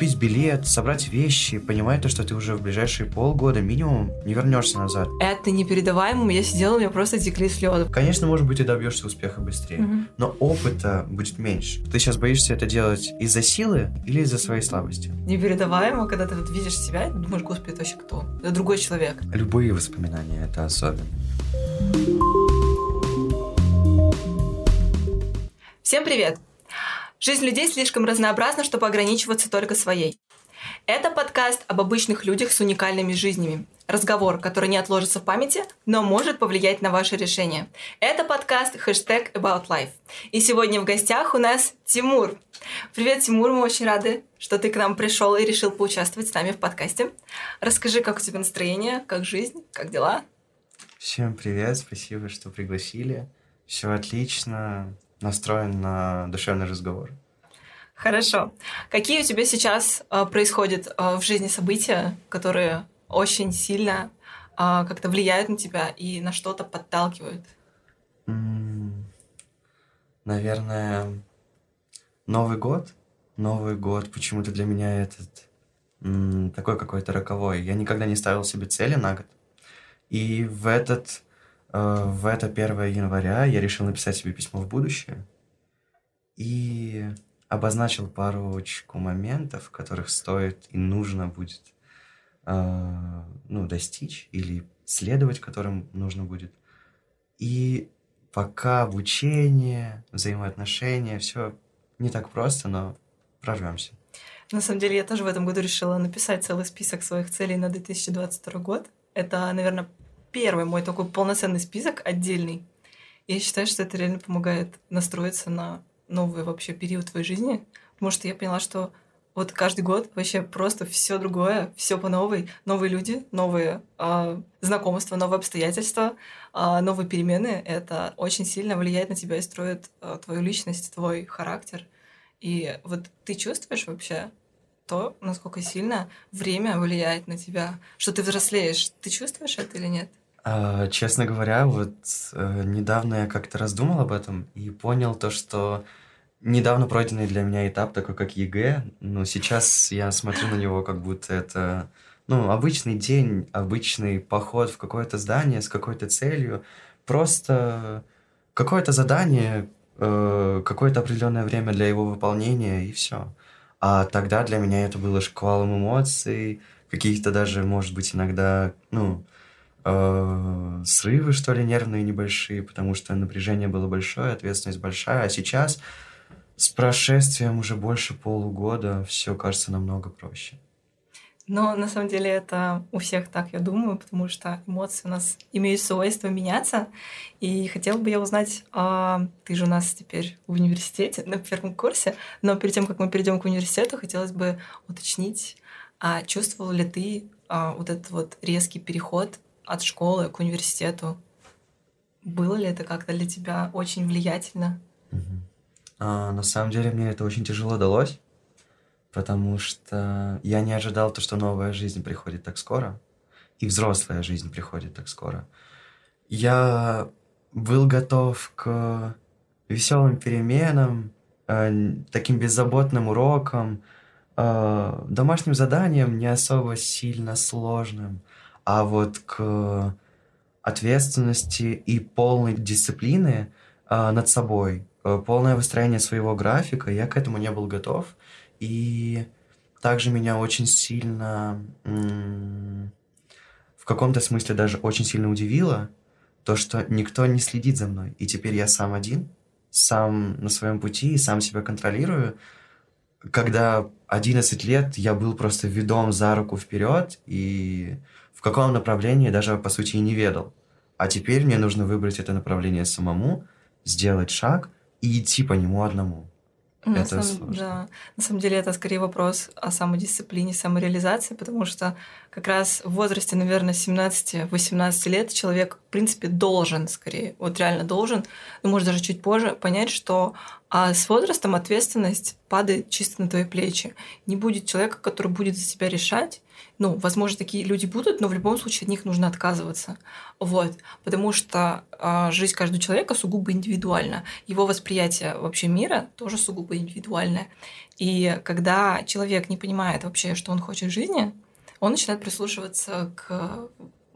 купить билет, собрать вещи, понимая то, что ты уже в ближайшие полгода минимум не вернешься назад. Это непередаваемо. Я сидела, у меня просто текли слезы. Конечно, может быть, ты добьешься успеха быстрее, Мгм. но опыта будет меньше. Ты сейчас боишься это делать из-за силы или из-за своей слабости? Непередаваемо, когда ты вот видишь себя думаешь, господи, это вообще кто? Это другой человек. Любые воспоминания это особенно. Всем привет! Жизнь людей слишком разнообразна, чтобы ограничиваться только своей. Это подкаст об обычных людях с уникальными жизнями. Разговор, который не отложится в памяти, но может повлиять на ваше решение. Это подкаст хэштег About Life. И сегодня в гостях у нас Тимур. Привет, Тимур, мы очень рады, что ты к нам пришел и решил поучаствовать с нами в подкасте. Расскажи, как у тебя настроение, как жизнь, как дела? Всем привет, спасибо, что пригласили. Все отлично, настроен на душевный разговор. Хорошо. Какие у тебя сейчас э, происходят э, в жизни события, которые очень сильно э, как-то влияют на тебя и на что-то подталкивают? М, Наверное, Новый год. Новый год почему-то для меня этот м, такой какой-то роковой. Я никогда не ставил себе цели на год. И в этот, в это 1 января я решил написать себе письмо в будущее. И обозначил парочку моментов, которых стоит и нужно будет э, ну, достичь или следовать которым нужно будет. И пока обучение, взаимоотношения, все не так просто, но прорвемся. На самом деле, я тоже в этом году решила написать целый список своих целей на 2022 год. Это, наверное, первый мой такой полноценный список отдельный. Я считаю, что это реально помогает настроиться на новый вообще период твоей жизни, потому что я поняла, что вот каждый год вообще просто все другое, все по новой, новые люди, новые а, знакомства, новые обстоятельства, а, новые перемены. Это очень сильно влияет на тебя и строит а, твою личность, твой характер. И вот ты чувствуешь вообще то, насколько сильно время влияет на тебя, что ты взрослеешь. Ты чувствуешь это или нет? А, честно говоря, вот э, недавно я как-то раздумал об этом и понял то, что недавно пройденный для меня этап, такой как ЕГЭ, ну, сейчас я смотрю на него, как будто это, ну, обычный день, обычный поход в какое-то здание с какой-то целью, просто какое-то задание, э, какое-то определенное время для его выполнения, и все. А тогда для меня это было шквалом эмоций, каких-то даже, может быть, иногда, ну, э, срывы, что ли, нервные небольшие, потому что напряжение было большое, ответственность большая, а сейчас с прошествием уже больше полугода все кажется намного проще. Но на самом деле это у всех так, я думаю, потому что эмоции у нас имеют свойство меняться. И хотела бы я узнать, а, ты же у нас теперь в университете на первом курсе, но перед тем, как мы перейдем к университету, хотелось бы уточнить, а чувствовал ли ты а, вот этот вот резкий переход от школы к университету? Было ли это как-то для тебя очень влиятельно? Мгм. А, на самом деле мне это очень тяжело далось, потому что я не ожидал то, что новая жизнь приходит так скоро, и взрослая жизнь приходит так скоро. Я был готов к веселым переменам, э, таким беззаботным урокам, э, домашним заданиям не особо сильно сложным, а вот к ответственности и полной дисциплины э, над собой, э, полное выстроение своего графика, я к этому не был готов. И также меня очень сильно, в каком-то смысле даже очень сильно удивило то, что никто не следит за мной. И теперь я сам один, сам на своем пути, и сам себя контролирую. Когда 11 лет я был просто ведом за руку вперед, и в каком направлении даже, по сути, и не ведал. А теперь мне нужно выбрать это направление самому, сделать шаг и идти по нему одному. На Это самом, сложно. да. На самом деле это скорее вопрос о самодисциплине, самореализации, потому что как раз в возрасте, наверное, 17-18 лет человек, в принципе, должен скорее, вот реально должен, ну, может, даже чуть позже, понять, что А с возрастом ответственность падает чисто на твои плечи. Не будет человека, который будет за себя решать. Ну, возможно, такие люди будут, но в любом случае от них нужно отказываться. Вот. Потому что э, жизнь каждого человека сугубо индивидуальна. Его восприятие вообще мира тоже сугубо индивидуальное. И когда человек не понимает вообще, что он хочет в жизни, он начинает прислушиваться к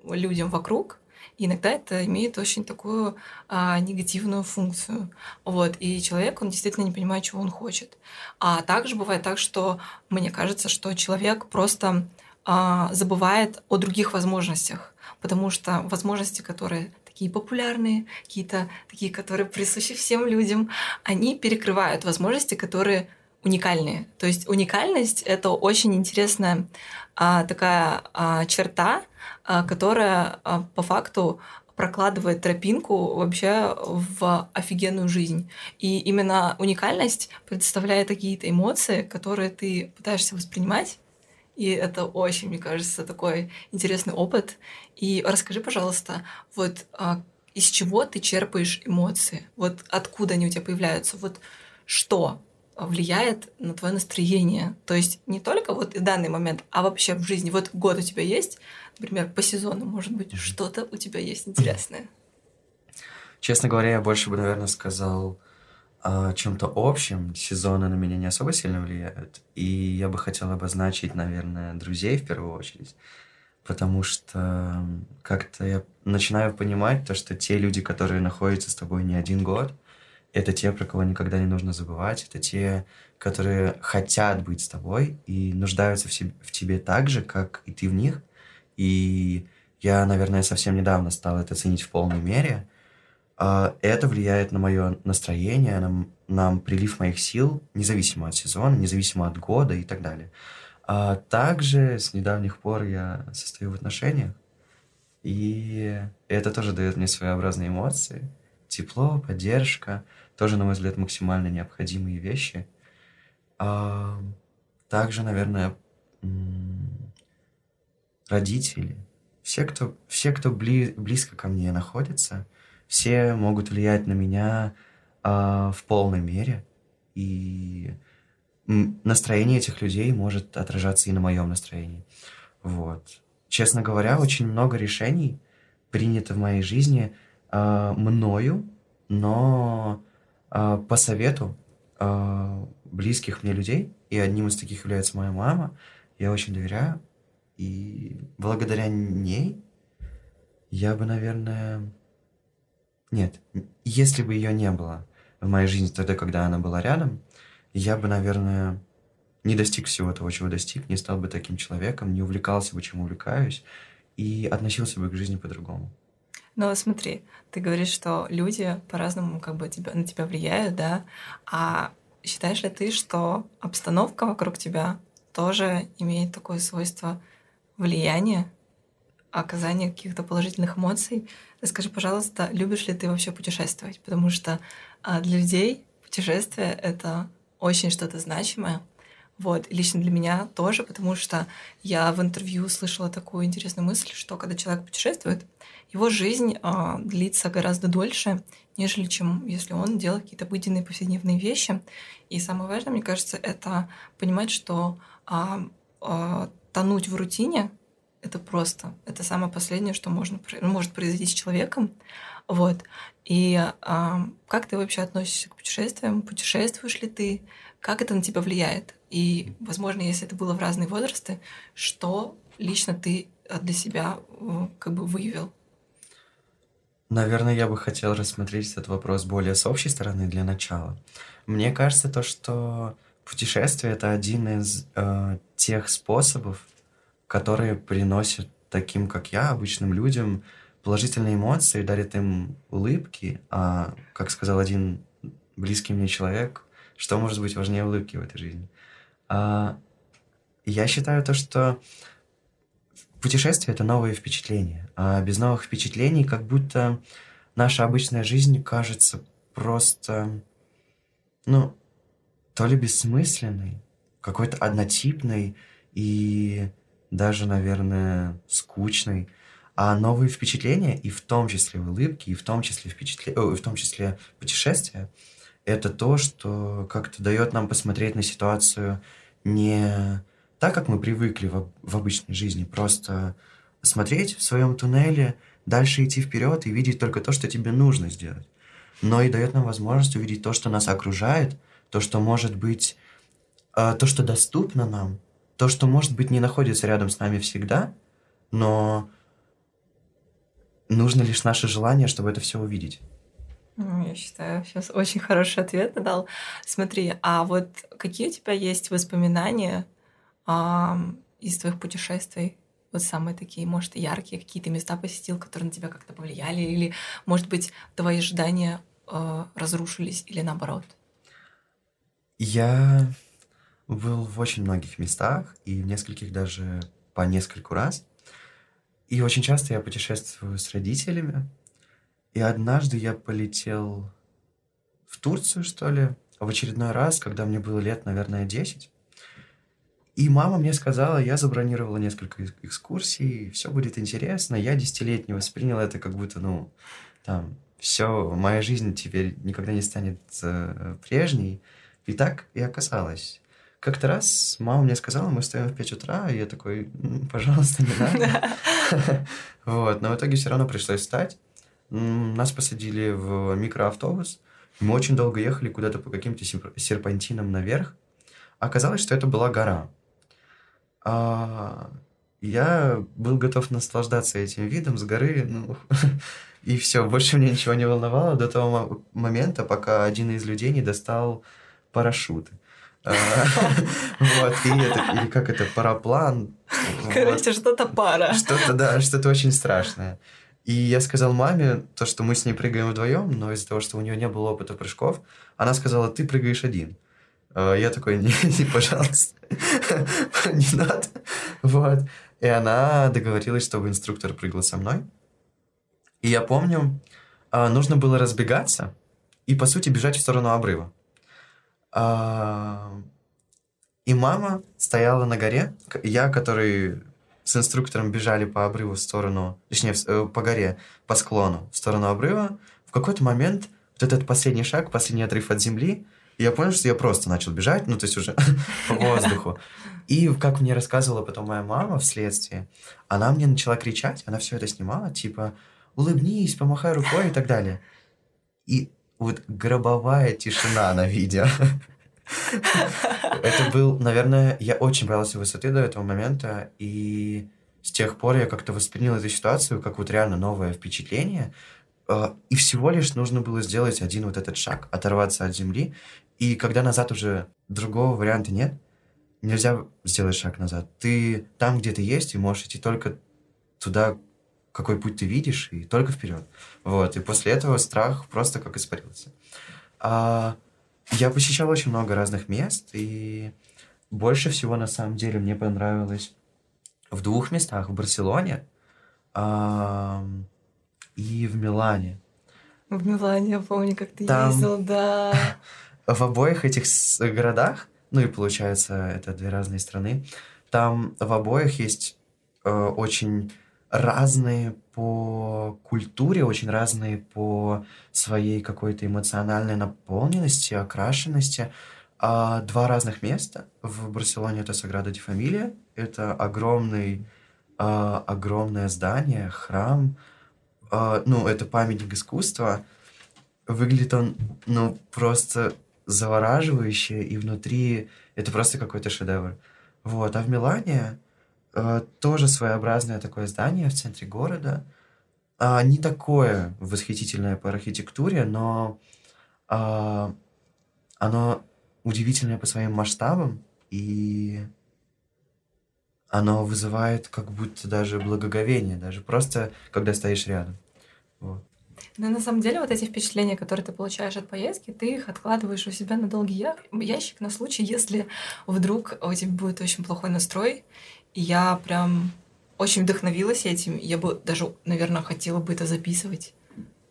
людям вокруг, и иногда это имеет очень такую а, негативную функцию. Вот. И человек, он действительно не понимает, чего он хочет. А также бывает так, что мне кажется, что человек просто забывает о других возможностях, потому что возможности, которые такие популярные, какие-то такие, которые присущи всем людям, они перекрывают возможности, которые уникальные. То есть уникальность — это очень интересная а, такая а, черта, а, которая а, по факту прокладывает тропинку вообще в офигенную жизнь. И именно уникальность предоставляет какие-то эмоции, которые ты пытаешься воспринимать. И это очень, мне кажется, такой интересный опыт. И расскажи, пожалуйста, вот а, из чего ты черпаешь эмоции? Вот откуда они у тебя появляются? Вот что влияет на твое настроение. То есть не только вот в данный момент, а вообще в жизни. Вот год у тебя есть, например, по сезону, может быть, что-то у тебя есть интересное. Честно говоря, я больше бы, наверное, сказал чем-то общем. Сезоны на меня не особо сильно влияют. И я бы хотел обозначить, наверное, друзей в первую очередь. Потому что как-то я начинаю понимать то, что те люди, которые находятся с тобой не один год, это те, про кого никогда не нужно забывать, это те, которые хотят быть с тобой и нуждаются в, себе, в тебе так же, как и ты в них. И я, наверное, совсем недавно стал это ценить в полной мере. А, это влияет на мое настроение, на, на прилив моих сил, независимо от сезона, независимо от года и так далее. А также с недавних пор я состою в отношениях, и это тоже дает мне своеобразные эмоции. Тепло, поддержка, тоже, на мой взгляд, максимально необходимые вещи. А, также, наверное, родители, все, кто, все, кто бли, близко ко мне находится, все могут влиять на меня а, в полной мере. И настроение этих людей может отражаться и на моем настроении. Вот. Честно говоря, очень много решений принято в моей жизни а, мною, но а, по совету а, близких мне людей, и одним из таких является моя мама, я очень доверяю, и благодаря ней я бы, наверное... Нет, если бы ее не было в моей жизни тогда, когда она была рядом, я бы, наверное, не достиг всего того, чего достиг, не стал бы таким человеком, не увлекался бы, чем увлекаюсь, и относился бы к жизни по-другому. Но смотри, ты говоришь, что люди по-разному как бы тебя, на тебя влияют, да? А считаешь ли ты, что обстановка вокруг тебя тоже имеет такое свойство влияния, оказания каких-то положительных эмоций? Расскажи, пожалуйста, любишь ли ты вообще путешествовать? Потому что а, для людей путешествие — это очень что-то значимое. Вот, и лично для меня тоже, потому что я в интервью слышала такую интересную мысль, что когда человек путешествует, его жизнь э, длится гораздо дольше, нежели чем если он делает какие-то обыденные повседневные вещи. И самое важное, мне кажется, это понимать, что э, э, тонуть в рутине это просто, это самое последнее, что можно, может произойти с человеком. Вот. И э, как ты вообще относишься к путешествиям? Путешествуешь ли ты? Как это на тебя влияет? И, возможно, если это было в разные возрасты, что лично ты для себя как бы выявил? Наверное, я бы хотел рассмотреть этот вопрос более с общей стороны для начала. Мне кажется, то, что путешествие это один из э, тех способов, которые приносят таким, как я, обычным людям положительные эмоции, дарят им улыбки, а, как сказал один близкий мне человек, что может быть важнее улыбки в этой жизни? А, я считаю то, что путешествие — это новые впечатления. А без новых впечатлений как будто наша обычная жизнь кажется просто, ну, то ли бессмысленной, какой-то однотипной и даже, наверное, скучной. А новые впечатления, и в том числе улыбки, и в том числе, впечатле... О, в том числе путешествия, это то, что как-то дает нам посмотреть на ситуацию не так, как мы привыкли в, в обычной жизни, просто смотреть в своем туннеле, дальше идти вперед и видеть только то, что тебе нужно сделать. Но и дает нам возможность увидеть то, что нас окружает, то, что может быть, э, то, что доступно нам, то, что, может быть, не находится рядом с нами всегда, но нужно лишь наше желание, чтобы это все увидеть. Ну, я считаю, сейчас очень хороший ответ дал. Смотри, а вот какие у тебя есть воспоминания а, из твоих путешествий? Вот самые такие, может, яркие, какие-то места посетил, которые на тебя как-то повлияли, или, может быть, твои ожидания э, разрушились, или наоборот? Я был в очень многих местах, и в нескольких даже по нескольку раз. И очень часто я путешествую с родителями. И однажды я полетел в Турцию, что ли, в очередной раз, когда мне было лет, наверное, 10. И мама мне сказала, я забронировала несколько экскурсий, все будет интересно. Я десятилетний воспринял это как будто, ну, там, все, моя жизнь теперь никогда не станет э, прежней. И так и оказалось. Как-то раз мама мне сказала, мы встаем в 5 утра, и я такой, пожалуйста, не надо. Вот, но в итоге все равно пришлось встать. Нас посадили в микроавтобус. Мы очень долго ехали куда-то по каким-то серпантинам наверх. Оказалось, что это была гора. А, я был готов наслаждаться этим видом с горы, ну, и все, больше мне ничего не волновало до того момента, пока один из людей не достал парашют. А, вот, или как это, параплан. Короче, что-то пара. Что-то, да, что-то очень страшное. И я сказал маме то, что мы с ней прыгаем вдвоем, но из-за того, что у нее не было опыта прыжков, она сказала, ты прыгаешь один. А, я такой, не, не пожалуйста, не надо. Вот. И она договорилась, чтобы инструктор прыгал со мной. И я помню, а, нужно было разбегаться и, по сути, бежать в сторону обрыва. А, и мама стояла на горе. Я, который с инструктором бежали по обрыву в сторону, точнее, э, по горе, по склону, в сторону обрыва. В какой-то момент вот этот последний шаг, последний отрыв от земли, я понял, что я просто начал бежать, ну, то есть уже по воздуху. И, как мне рассказывала потом моя мама вследствие, она мне начала кричать, она все это снимала, типа, улыбнись, помахай рукой и так далее. И вот гробовая тишина на видео. Это был, наверное, я очень боялся высоты до этого момента, и с тех пор я как-то воспринял эту ситуацию как вот реально новое впечатление, а, и всего лишь нужно было сделать один вот этот шаг, оторваться от земли, и когда назад уже другого варианта нет, нельзя сделать шаг назад. Ты там, где ты есть, и можешь идти только туда, какой путь ты видишь, и только вперед. Вот. И после этого страх просто как испарился. А, я посещал очень много разных мест, и больше всего, на самом деле, мне понравилось в двух местах. В Барселоне а, и в Милане. В Милане, я помню, как ты Там... ездил, да. В обоих этих городах, ну и получается, это две разные страны, там в обоих есть э, очень разные по культуре, очень разные по своей какой-то эмоциональной наполненности, окрашенности. А два разных места. В Барселоне это Саграда де Фамилия. Это огромный, а, огромное здание, храм. А, ну, это памятник искусства. Выглядит он, ну, просто завораживающе, и внутри это просто какой-то шедевр. Вот. А в Милане тоже своеобразное такое здание в центре города. А, не такое восхитительное по архитектуре, но а, оно удивительное по своим масштабам, и оно вызывает как будто даже благоговение, даже просто когда стоишь рядом. Вот. Но на самом деле вот эти впечатления, которые ты получаешь от поездки, ты их откладываешь у себя на долгий ящик на случай, если вдруг у тебя будет очень плохой настрой, я прям очень вдохновилась этим. Я бы даже, наверное, хотела бы это записывать.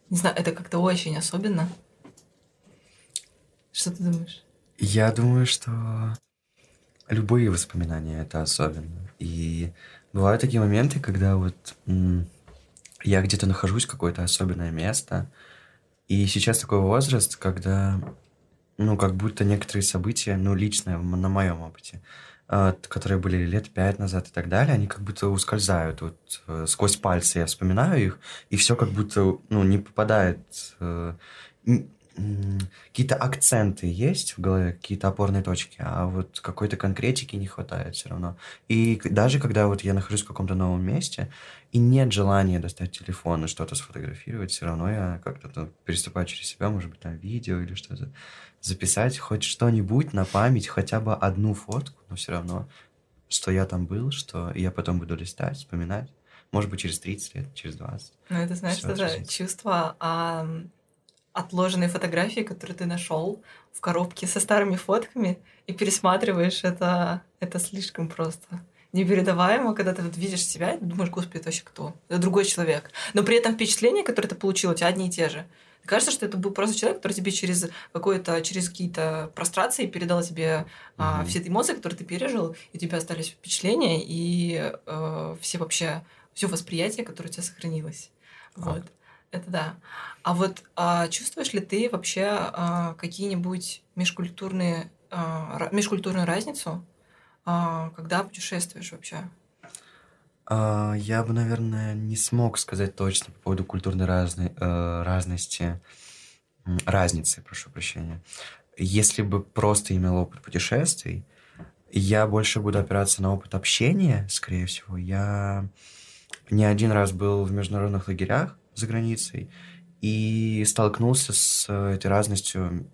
Не знаю, это как-то очень особенно. Что ты думаешь? Я думаю, что любые воспоминания это особенно. И бывают такие моменты, когда вот я где-то нахожусь, какое-то особенное место, и сейчас такой возраст, когда ну, как будто некоторые события, ну, лично на моем опыте, которые были лет пять назад и так далее, они как будто ускользают. Вот э, сквозь пальцы я вспоминаю их, и все как будто, ну, не попадает э, какие-то акценты есть в голове, какие-то опорные точки, а вот какой-то конкретики не хватает все равно. И даже когда вот я нахожусь в каком-то новом месте, и нет желания достать телефон и что-то сфотографировать, все равно я как-то ну, переступаю через себя, может быть, там видео или что-то, записать хоть что-нибудь на память, хотя бы одну фотку, но все равно, что я там был, что я потом буду листать, вспоминать. Может быть, через 30 лет, через 20. Ну, это, знаешь, Всё, это чувство а, отложенные фотографии, которые ты нашел в коробке со старыми фотками и пересматриваешь, это, это слишком просто непередаваемо, когда ты вот видишь себя и думаешь, господи, это вообще кто? Это другой человек. Но при этом впечатления, которые ты получил, у тебя одни и те же. Кажется, что это был просто человек, который тебе через какое-то, через какие-то прострации передал тебе mm-hmm. а, все эти эмоции, которые ты пережил, и у тебя остались впечатления и э, все вообще все восприятие, которое у тебя сохранилось. Вот. вот. Это да. А вот а, чувствуешь ли ты вообще а, какие-нибудь межкультурные а, межкультурную разницу, а, когда путешествуешь вообще? А, я бы, наверное, не смог сказать точно по поводу культурной разной, э, разности, разницы, прошу прощения. Если бы просто имел опыт путешествий, я больше буду опираться на опыт общения, скорее всего. Я не один раз был в международных лагерях за границей и столкнулся с этой разностью,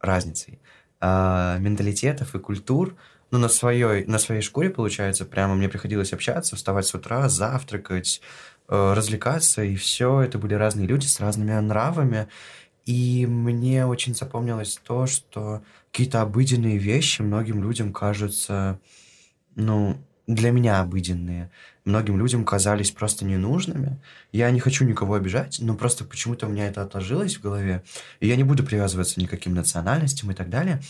разницей э, менталитетов и культур, ну, на своей, на своей шкуре, получается, прямо мне приходилось общаться, вставать с утра, завтракать, э, развлекаться, и все это были разные люди с разными нравами. И мне очень запомнилось то, что какие-то обыденные вещи многим людям кажутся, ну, для меня обыденные, многим людям казались просто ненужными. Я не хочу никого обижать, но просто почему-то у меня это отложилось в голове. И я не буду привязываться никаким национальностям и так далее.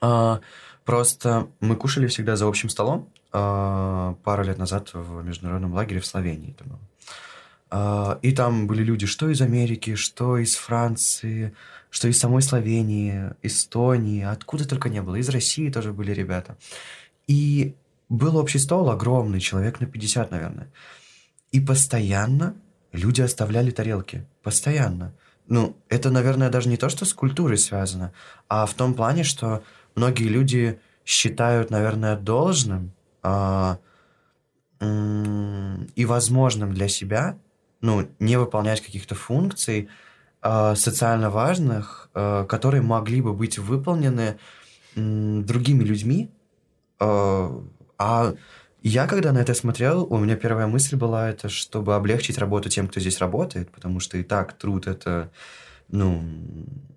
А, Просто мы кушали всегда за общим столом э, пару лет назад в международном лагере в Словении это было. Э, и там были люди что из Америки, что из Франции, что из самой Словении, Эстонии, откуда только не было. Из России тоже были ребята. И был общий стол огромный, человек на 50, наверное. И постоянно люди оставляли тарелки. Постоянно. Ну, это, наверное, даже не то, что с культурой связано, а в том плане, что многие люди считают, наверное, должным а, и возможным для себя, ну, не выполнять каких-то функций а, социально важных, а, которые могли бы быть выполнены м, другими людьми. А, а я, когда на это смотрел, у меня первая мысль была это, чтобы облегчить работу тем, кто здесь работает, потому что и так труд это ну,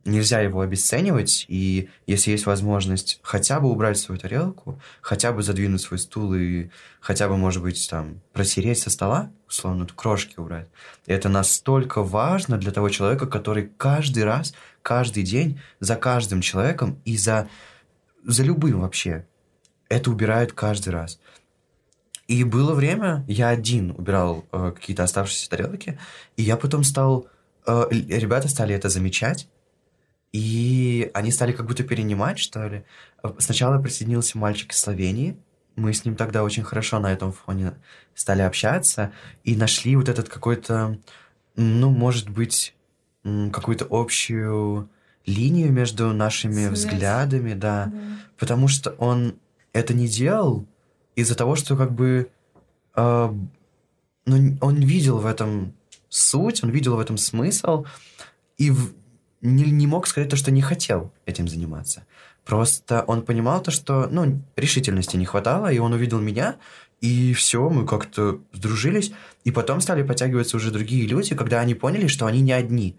нельзя его обесценивать, и если есть возможность хотя бы убрать свою тарелку, хотя бы задвинуть свой стул и хотя бы, может быть, там, протереть со стола, условно, крошки убрать, это настолько важно для того человека, который каждый раз, каждый день за каждым человеком и за, за любым вообще это убирает каждый раз. И было время, я один убирал э, какие-то оставшиеся тарелки, и я потом стал ребята стали это замечать, и они стали как будто перенимать, что ли. Сначала присоединился мальчик из Словении, мы с ним тогда очень хорошо на этом фоне стали общаться и нашли вот этот какой-то, ну, может быть, какую-то общую линию между нашими Связь. взглядами, да. да. Потому что он это не делал из-за того, что как бы э, ну, он видел в этом суть, он видел в этом смысл и в... не, не мог сказать то, что не хотел этим заниматься. Просто он понимал то, что ну, решительности не хватало, и он увидел меня, и все, мы как-то сдружились. И потом стали подтягиваться уже другие люди, когда они поняли, что они не одни.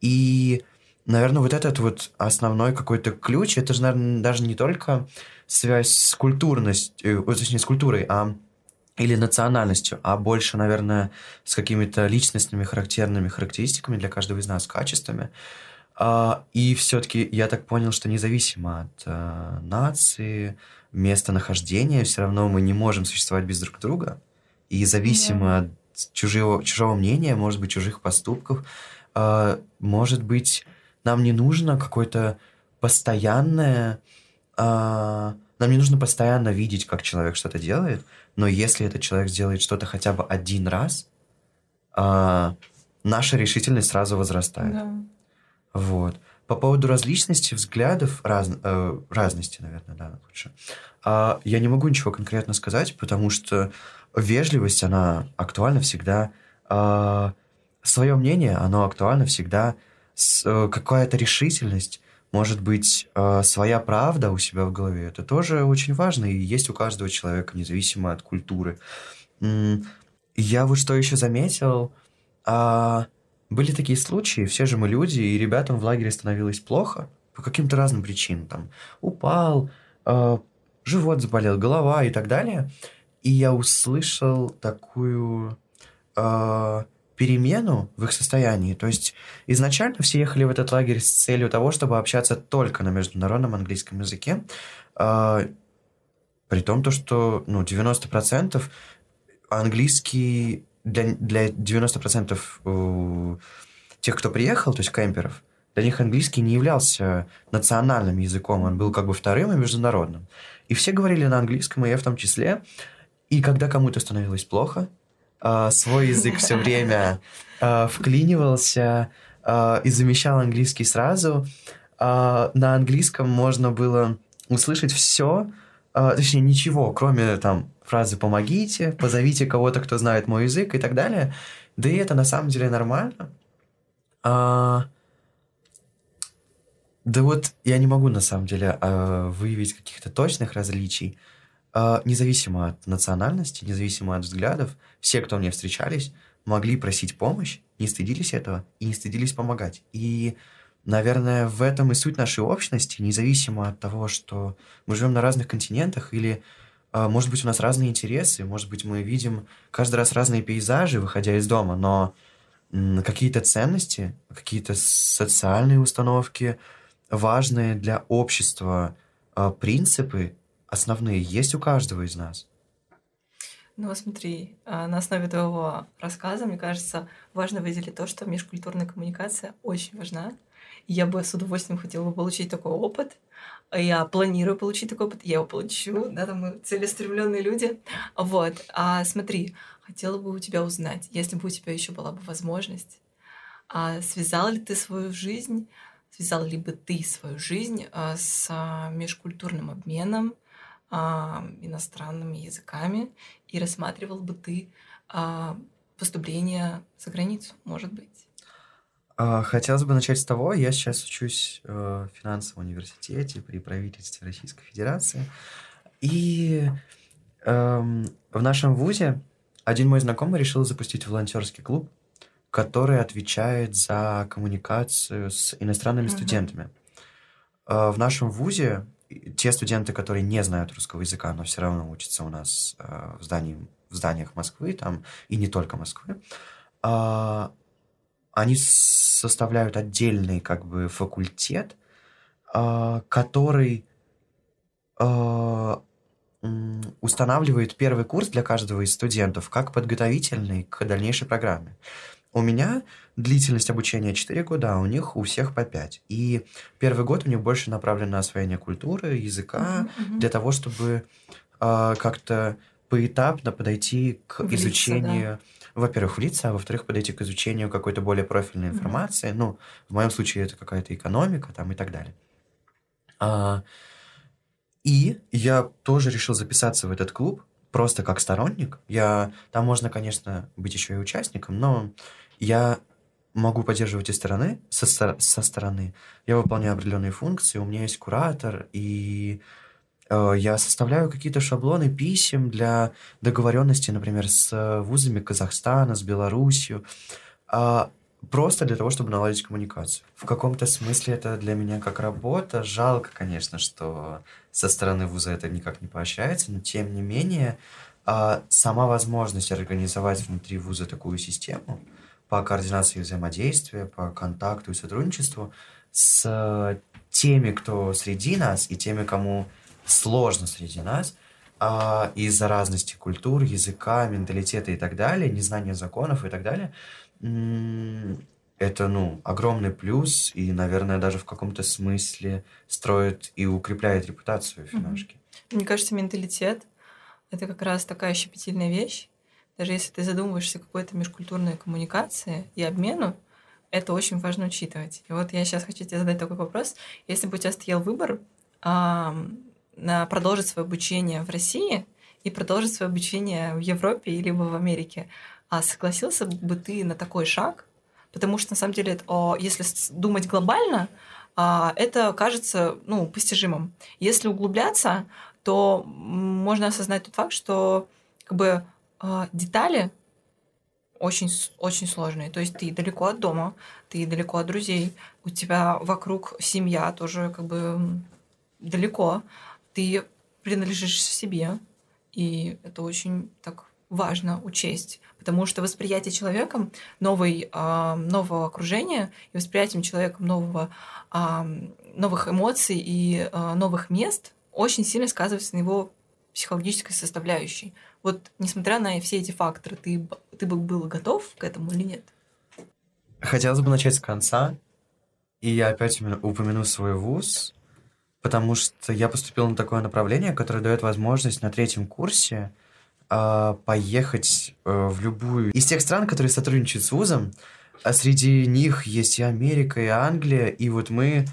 И, наверное, вот этот вот основной какой-то ключ, это же, наверное, даже не только связь с культурностью, э, точнее, с культурой, а или национальностью, а больше, наверное, с какими-то личностными характерными характеристиками для каждого из нас, качествами. А, и все-таки я так понял, что независимо от э, нации, местонахождения, все равно мы не можем существовать без друг друга. И зависимо yeah. от чужого, чужого мнения, может быть, чужих поступков, э, может быть, нам не нужно какой-то постоянное... Нам не нужно постоянно видеть, как человек что-то делает, но если этот человек сделает что-то хотя бы один раз, а, наша решительность сразу возрастает. Да. Вот. По поводу различности взглядов, раз, э, разности, наверное, да, лучше. А, я не могу ничего конкретно сказать, потому что вежливость, она актуальна всегда. А, свое мнение, оно актуально всегда. С, э, какая-то решительность, может быть, э, своя правда у себя в голове. Это тоже очень важно и есть у каждого человека, независимо от культуры. Я вот что еще заметил. А, были такие случаи, все же мы люди, и ребятам в лагере становилось плохо по каким-то разным причинам. Там упал, э, живот заболел, голова и так далее. И я услышал такую э, перемену в их состоянии. То есть изначально все ехали в этот лагерь с целью того, чтобы общаться только на международном английском языке. Э, при том, то, что ну, 90% английский для, для 90% э, тех, кто приехал, то есть кемперов, для них английский не являлся национальным языком, он был как бы вторым и международным. И все говорили на английском, и я в том числе. И когда кому-то становилось плохо, э, свой язык все время э, вклинивался и замещал английский сразу. На английском можно было услышать все, точнее ничего, кроме там фразы «помогите», «позовите кого-то, кто знает мой язык» и так далее. Да и это на самом деле нормально. Да вот я не могу на самом деле выявить каких-то точных различий. А, независимо от национальности, независимо от взглядов, все, кто мне встречались, могли просить помощь, не стыдились этого и не стыдились помогать. И, наверное, в этом и суть нашей общности, независимо от того, что мы живем на разных континентах или а, может быть, у нас разные интересы, может быть, мы видим каждый раз разные пейзажи, выходя из дома, но какие-то ценности, какие-то социальные установки, важные для общества а, принципы основные есть у каждого из нас. Ну, смотри, а, на основе твоего рассказа, мне кажется, важно выделить то, что межкультурная коммуникация очень важна. Я бы с удовольствием хотела получить такой опыт, я планирую получить такой опыт, я его получу, да, там мы целеустремленные люди. Вот. А смотри, хотела бы у тебя узнать, если бы у тебя еще была бы возможность, а связал ли ты свою жизнь, связал ли бы ты свою жизнь а, с а, межкультурным обменом, а, иностранными языками, и рассматривал бы ты а, поступление за границу, может быть? А, хотелось бы начать с того, я сейчас учусь э, в финансовом университете при правительстве Российской Федерации. И эм, в нашем ВУЗе один мой знакомый решил запустить волонтерский клуб, который отвечает за коммуникацию с иностранными uh-huh. студентами. Э, в нашем ВУЗе те студенты, которые не знают русского языка, но все равно учатся у нас э, в, здании, в зданиях Москвы там, и не только Москвы, э, они составляют отдельный как бы факультет, э, который э, устанавливает первый курс для каждого из студентов как подготовительный к дальнейшей программе. У меня длительность обучения 4 года, а у них у всех по 5. И первый год у них больше направлен на освоение культуры, языка, uh-huh, uh-huh. для того, чтобы э, как-то поэтапно подойти к Влиться, изучению да во-первых, влиться, а во-вторых, подойти к изучению какой-то более профильной информации. Mm-hmm. Ну, в моем случае это какая-то экономика там и так далее. А, и я тоже решил записаться в этот клуб просто как сторонник. Я там можно, конечно, быть еще и участником, но я могу поддерживать и стороны, со, со стороны. Я выполняю определенные функции, у меня есть куратор, и Э, я составляю какие-то шаблоны писем для договоренности, например, с вузами Казахстана, с Белоруссией, а, просто для того, чтобы наладить коммуникацию. В каком-то смысле это для меня как работа. Жалко, конечно, что со стороны вуза это никак не поощряется, но тем не менее а, сама возможность организовать внутри вуза такую систему по координации взаимодействия, по контакту и сотрудничеству с теми, кто среди нас, и теми, кому сложно среди нас а, из-за разности культур, языка, менталитета и так далее, незнания законов и так далее. это, ну, огромный плюс и, наверное, даже в каком-то смысле строит и укрепляет репутацию финашки. Мне кажется, менталитет — это как раз такая щепетильная вещь. Даже если ты задумываешься какой-то межкультурной коммуникации и обмену, это очень важно учитывать. И вот я сейчас хочу тебе задать такой вопрос. Если бы у тебя стоял выбор а, продолжить свое обучение в России и продолжить свое обучение в Европе либо в Америке, а согласился бы ты на такой шаг? Потому что на самом деле, о, если думать глобально, а, это кажется ну, постижимым. Если углубляться, то можно осознать тот факт, что как бы детали очень, очень сложные. То есть ты далеко от дома, ты далеко от друзей, у тебя вокруг семья тоже как бы далеко, ты принадлежишь себе, и это очень так важно учесть, потому что восприятие человеком новой, э, нового окружения и восприятием человеком нового, э, новых эмоций и э, новых мест очень сильно сказывается на его психологической составляющей. Вот, несмотря на все эти факторы, ты, ты бы был готов к этому или нет? Хотелось бы начать с конца, и я опять упомяну свой вуз, потому что я поступил на такое направление, которое дает возможность на третьем курсе э, поехать э, в любую из тех стран, которые сотрудничают с вузом. А среди них есть и Америка, и Англия, и вот мы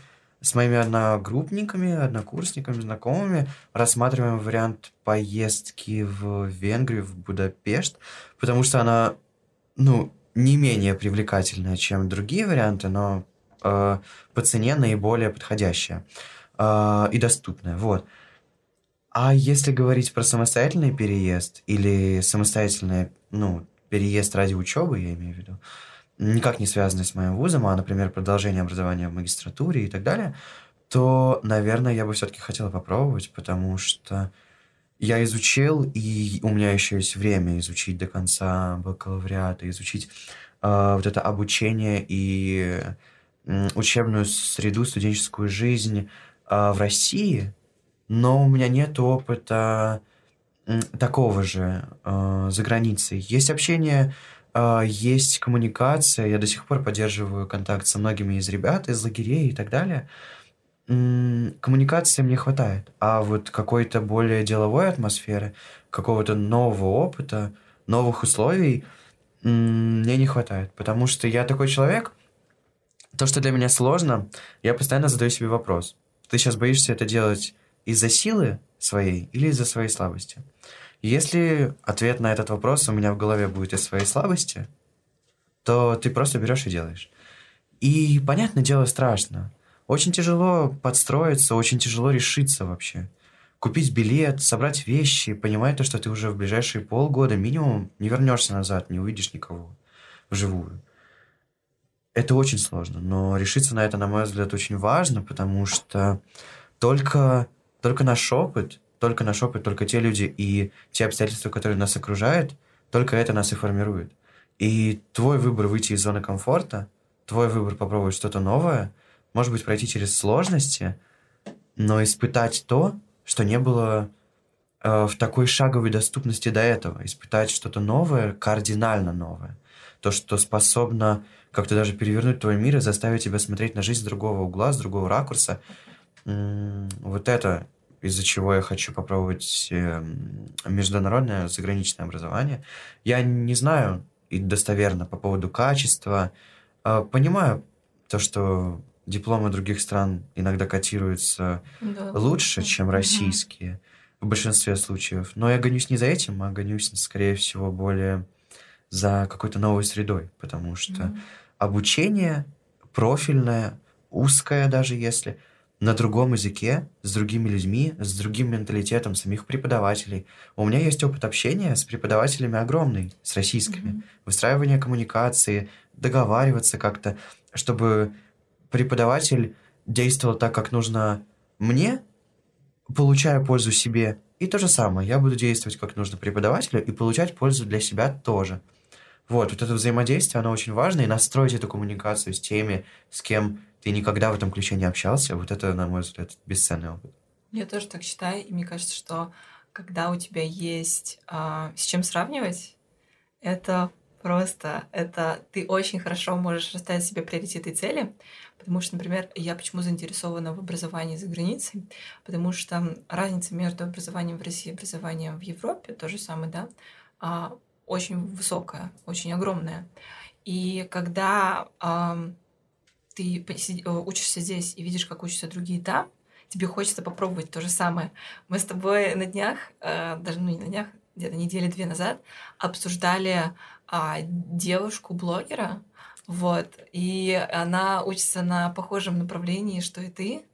с моими одногруппниками, однокурсниками, знакомыми рассматриваем вариант поездки в Венгрию, в Будапешт, потому что она, ну, не менее привлекательная, чем другие варианты, но э, по цене наиболее подходящая э, и доступная. Вот. А если говорить про самостоятельный переезд или самостоятельный, ну, переезд ради учебы, я имею в виду, никак не связанный с моим вузом, а, например, продолжение образования в магистратуре и так далее, то, наверное, я бы все-таки хотела попробовать, потому что я изучил, и у меня еще есть время изучить до конца бакалавриата, изучить э, вот это обучение и э, учебную среду, студенческую жизнь э, в России, но у меня нет опыта такого же э, за границей. Есть общение есть коммуникация, я до сих пор поддерживаю контакт со многими из ребят, из лагерей и так далее. Коммуникации мне хватает, а вот какой-то более деловой атмосферы, какого-то нового опыта, новых условий мне не хватает, потому что я такой человек, то, что для меня сложно, я постоянно задаю себе вопрос. Ты сейчас боишься это делать из-за силы своей или из-за своей слабости? Если ответ на этот вопрос у меня в голове будет из своей слабости, то ты просто берешь и делаешь. И, понятное дело, страшно. Очень тяжело подстроиться, очень тяжело решиться вообще. Купить билет, собрать вещи, понимать то, что ты уже в ближайшие полгода минимум не вернешься назад, не увидишь никого вживую. Это очень сложно, но решиться на это, на мой взгляд, очень важно, потому что только, только наш опыт только наш опыт, только те люди и те обстоятельства, которые нас окружают, только это нас и формирует. И твой выбор выйти из зоны комфорта, твой выбор попробовать что-то новое, может быть, пройти через сложности, но испытать то, что не было э, в такой шаговой доступности до этого. Испытать что-то новое, кардинально новое. То, что способно как-то даже перевернуть твой мир и заставить тебя смотреть на жизнь с другого угла, с другого ракурса. Вот это из-за чего я хочу попробовать эм, международное заграничное образование. Я не знаю и достоверно по поводу качества. А, понимаю то, что дипломы других стран иногда котируются да. лучше, чем российские угу. в большинстве случаев. Но я гонюсь не за этим, а гонюсь, скорее всего, более за какой-то новой средой, потому что угу. обучение профильное, узкое даже если – на другом языке, с другими людьми, с другим менталитетом самих преподавателей. У меня есть опыт общения с преподавателями огромный, с российскими. Mm-hmm. Выстраивание коммуникации, договариваться как-то, чтобы преподаватель действовал так, как нужно мне, получая пользу себе. И то же самое, я буду действовать как нужно преподавателю и получать пользу для себя тоже. Вот, вот это взаимодействие, оно очень важно, и настроить эту коммуникацию с теми, с кем ты никогда в этом ключе не общался, вот это, на мой взгляд, бесценный опыт. Я тоже так считаю, и мне кажется, что когда у тебя есть а, с чем сравнивать, это Просто это ты очень хорошо можешь расставить себе приоритеты и цели, потому что, например, я почему заинтересована в образовании за границей, потому что разница между образованием в России и образованием в Европе, то же самое, да, а, очень высокая, очень огромная. И когда ты э, учишься здесь и видишь, как учатся другие там, тебе хочется попробовать то же самое. Мы с тобой на днях, э, даже ну не на днях, где-то недели две назад обсуждали а, девушку-блогера, вот, и она учится на похожем направлении, что и ты,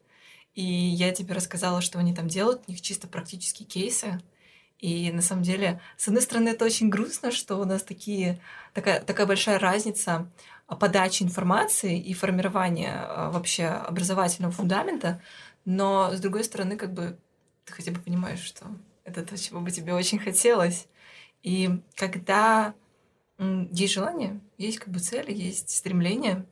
и я тебе рассказала, что они там делают, у них чисто практические кейсы, и на самом деле, с одной стороны, это очень грустно, что у нас такие, такая, такая большая разница подачи информации и формирования а, вообще образовательного фундамента, но с другой стороны, как бы ты хотя бы понимаешь, что это то, чего бы тебе очень хотелось. И когда есть желание, есть как бы цель, есть стремление,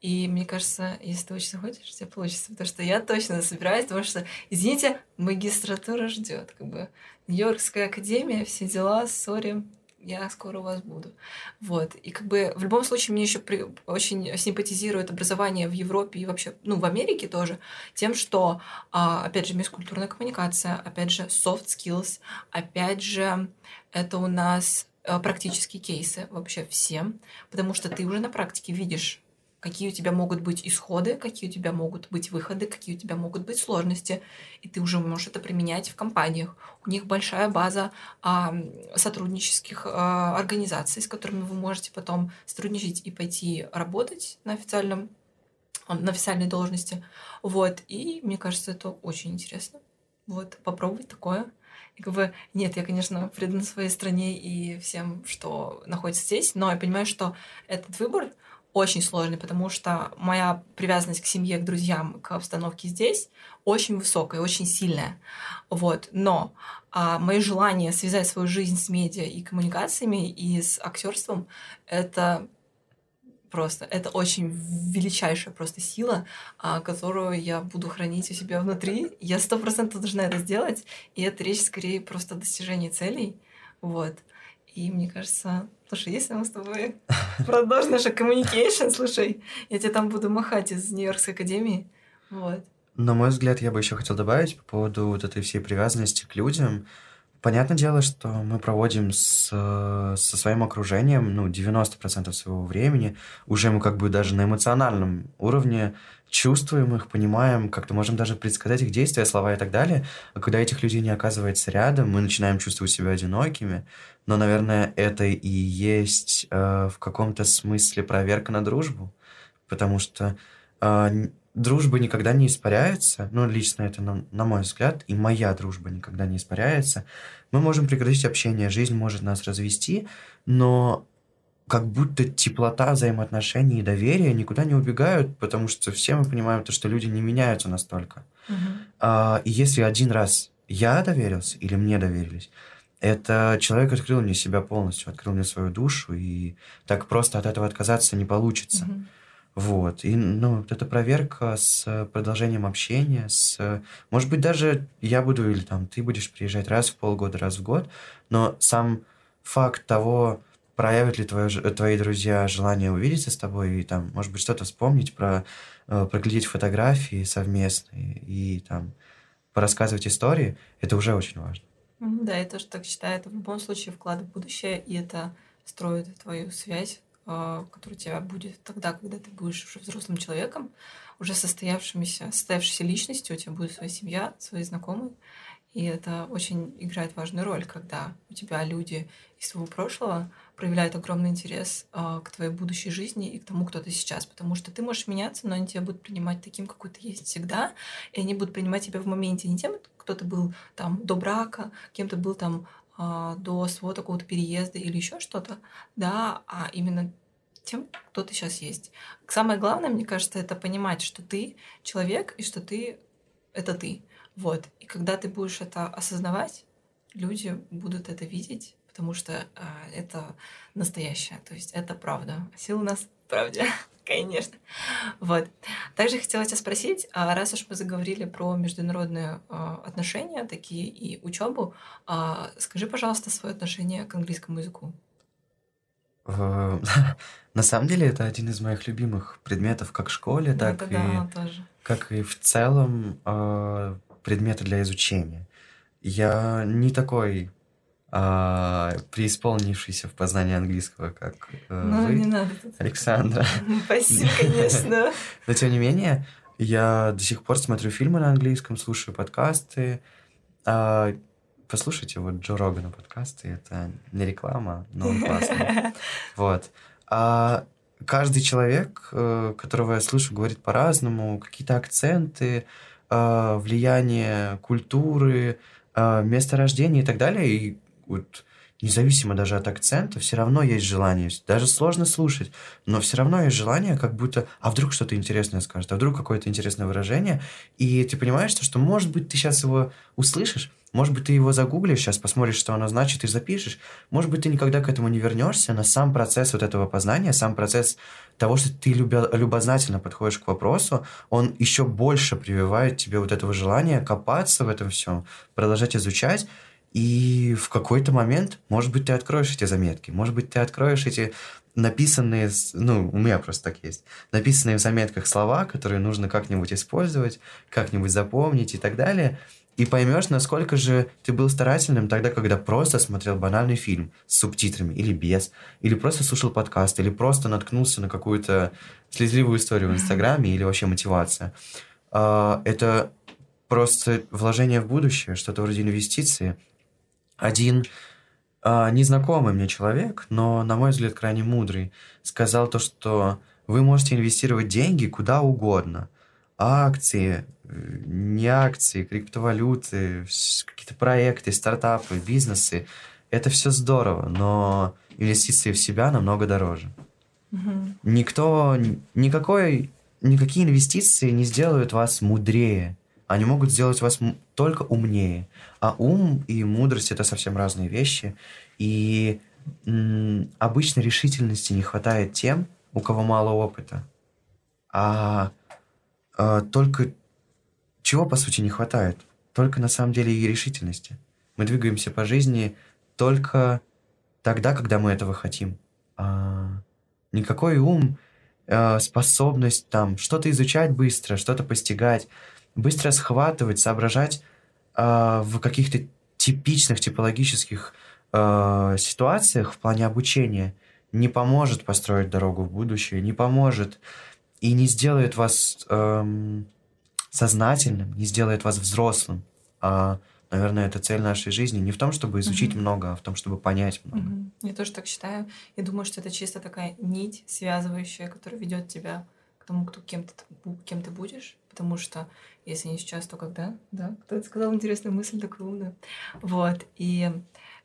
и мне кажется, если ты очень захочешь, у тебя получится. Потому что я точно собираюсь, потому что, извините, магистратура ждет. Как бы Нью-Йоркская академия, все дела, сори, я скоро у вас буду. Вот. И как бы в любом случае мне еще при... очень симпатизирует образование в Европе и вообще, ну, в Америке тоже, тем, что, а, опять же, межкультурная коммуникация, опять же, soft skills, опять же, это у нас э, практические кейсы вообще всем, потому что ты уже на практике видишь какие у тебя могут быть исходы, какие у тебя могут быть выходы, какие у тебя могут быть сложности, и ты уже можешь это применять в компаниях. У них большая база а, сотруднических а, организаций, с которыми вы можете потом сотрудничать и пойти работать на официальном на официальной должности. Вот. И мне кажется, это очень интересно. Вот, попробовать такое. И как бы, нет, я, конечно, предана своей стране и всем, что находится здесь, но я понимаю, что этот выбор, очень сложный, потому что моя привязанность к семье, к друзьям, к обстановке здесь очень высокая, очень сильная. Вот. Но а, мое желание связать свою жизнь с медиа и коммуникациями и с актерством это просто это очень величайшая просто сила, а, которую я буду хранить у себя внутри. Я сто процентов должна это сделать, и это речь скорее просто о достижении целей. Вот. И мне кажется, слушай, если мы с тобой продолжим наша communication, слушай, я тебе там буду махать из Нью-Йоркской академии. Вот. На мой взгляд, я бы еще хотел добавить по поводу вот этой всей привязанности к людям. Понятное дело, что мы проводим с, со своим окружением ну, 90% своего времени. Уже мы как бы даже на эмоциональном уровне чувствуем их, понимаем, как-то можем даже предсказать их действия, слова и так далее. А когда этих людей не оказывается рядом, мы начинаем чувствовать себя одинокими. Но, наверное, это и есть э, в каком-то смысле проверка на дружбу. Потому что э, дружба никогда не испаряется. Ну, лично это, на, на мой взгляд, и моя дружба никогда не испаряется. Мы можем прекратить общение, жизнь может нас развести, но как будто теплота взаимоотношений и доверия никуда не убегают, потому что все мы понимаем то, что люди не меняются настолько. Угу. А, и если один раз я доверился или мне доверились, это человек открыл мне себя полностью, открыл мне свою душу, и так просто от этого отказаться не получится. Угу. Вот. И, ну, вот эта проверка с продолжением общения, с... Может быть, даже я буду или там ты будешь приезжать раз в полгода, раз в год, но сам факт того, проявят ли твои, твои друзья желание увидеться с тобой и там, может быть, что-то вспомнить про э, проглядеть фотографии совместные и там порассказывать истории, это уже очень важно. Да, я тоже так считаю. Это в любом случае вклад в будущее, и это строит твою связь, э, которая у тебя будет тогда, когда ты будешь уже взрослым человеком, уже состоявшимся, состоявшейся личностью, у тебя будет своя семья, свои знакомые. И это очень играет важную роль, когда у тебя люди из твоего прошлого проявляют огромный интерес э, к твоей будущей жизни и к тому, кто ты сейчас. Потому что ты можешь меняться, но они тебя будут принимать таким, какой ты есть всегда. И они будут принимать тебя в моменте не тем, кто ты был там до брака, кем ты был там э, до своего такого-то переезда или еще что-то, да, а именно тем, кто ты сейчас есть. Самое главное, мне кажется, это понимать, что ты человек и что ты — это ты. Вот. И когда ты будешь это осознавать, люди будут это видеть, потому что э, это настоящее, то есть это правда. Сила у нас в правде, конечно. Вот. Также хотела тебя спросить, а раз уж мы заговорили про международные э, отношения, такие и учебу, э, скажи, пожалуйста, свое отношение к английскому языку. На самом деле это один из моих любимых предметов как в школе, так и да, как и в целом э, предметы для изучения. Я не такой а, преисполнившийся в познании английского, как э, Ну, не вы, надо тут. Александра. Спасибо, конечно. Но тем не менее, я до сих пор смотрю фильмы на английском, слушаю подкасты. А, послушайте вот Джо Рогана подкасты, это не реклама, но он классный. Вот. А каждый человек, э, которого я слышу, говорит по-разному, какие-то акценты, э, влияние культуры, э, место рождения и так далее. И вот независимо даже от акцента, все равно есть желание. Даже сложно слушать, но все равно есть желание, как будто, а вдруг что-то интересное скажет, а вдруг какое-то интересное выражение, и ты понимаешь, что, что может быть, ты сейчас его услышишь, может быть, ты его загуглишь сейчас, посмотришь, что оно значит, и запишешь. Может быть, ты никогда к этому не вернешься, но сам процесс вот этого познания, сам процесс того, что ты любя, любознательно подходишь к вопросу, он еще больше прививает тебе вот этого желания копаться в этом всем, продолжать изучать, и в какой-то момент, может быть, ты откроешь эти заметки, может быть, ты откроешь эти написанные, ну, у меня просто так есть, написанные в заметках слова, которые нужно как-нибудь использовать, как-нибудь запомнить и так далее, и поймешь, насколько же ты был старательным тогда, когда просто смотрел банальный фильм с субтитрами или без, или просто слушал подкаст, или просто наткнулся на какую-то слезливую историю в Инстаграме или вообще мотивация. А, это просто вложение в будущее, что-то вроде инвестиции – один э, незнакомый мне человек, но, на мой взгляд, крайне мудрый, сказал то, что вы можете инвестировать деньги куда угодно. Акции, не акции, криптовалюты, какие-то проекты, стартапы, бизнесы. Это все здорово, но инвестиции в себя намного дороже. Мгм. Никто, никакой, никакие инвестиции не сделают вас мудрее. Они могут сделать вас только умнее. А ум и мудрость это совсем разные вещи. И м, обычно решительности не хватает тем, у кого мало опыта. А, а только чего по сути не хватает? Только на самом деле и решительности. Мы двигаемся по жизни только тогда, когда мы этого хотим. А, никакой ум, э, способность там что-то изучать быстро, что-то постигать, быстро схватывать, соображать э, в каких-то типичных типологических э, ситуациях в плане обучения не поможет построить дорогу в будущее, не поможет и не сделает вас эм, сознательным, не сделает вас взрослым. А, наверное, это цель нашей жизни не в том, чтобы изучить Мгм. много, а в том, чтобы понять много. Мгм. Я тоже так считаю. Я думаю, что это чисто такая нить, связывающая, которая ведет тебя к тому, кто кем ты, кем ты будешь. Потому что если не сейчас, то когда? Да, кто-то сказал интересную мысль, такую умную. Вот. И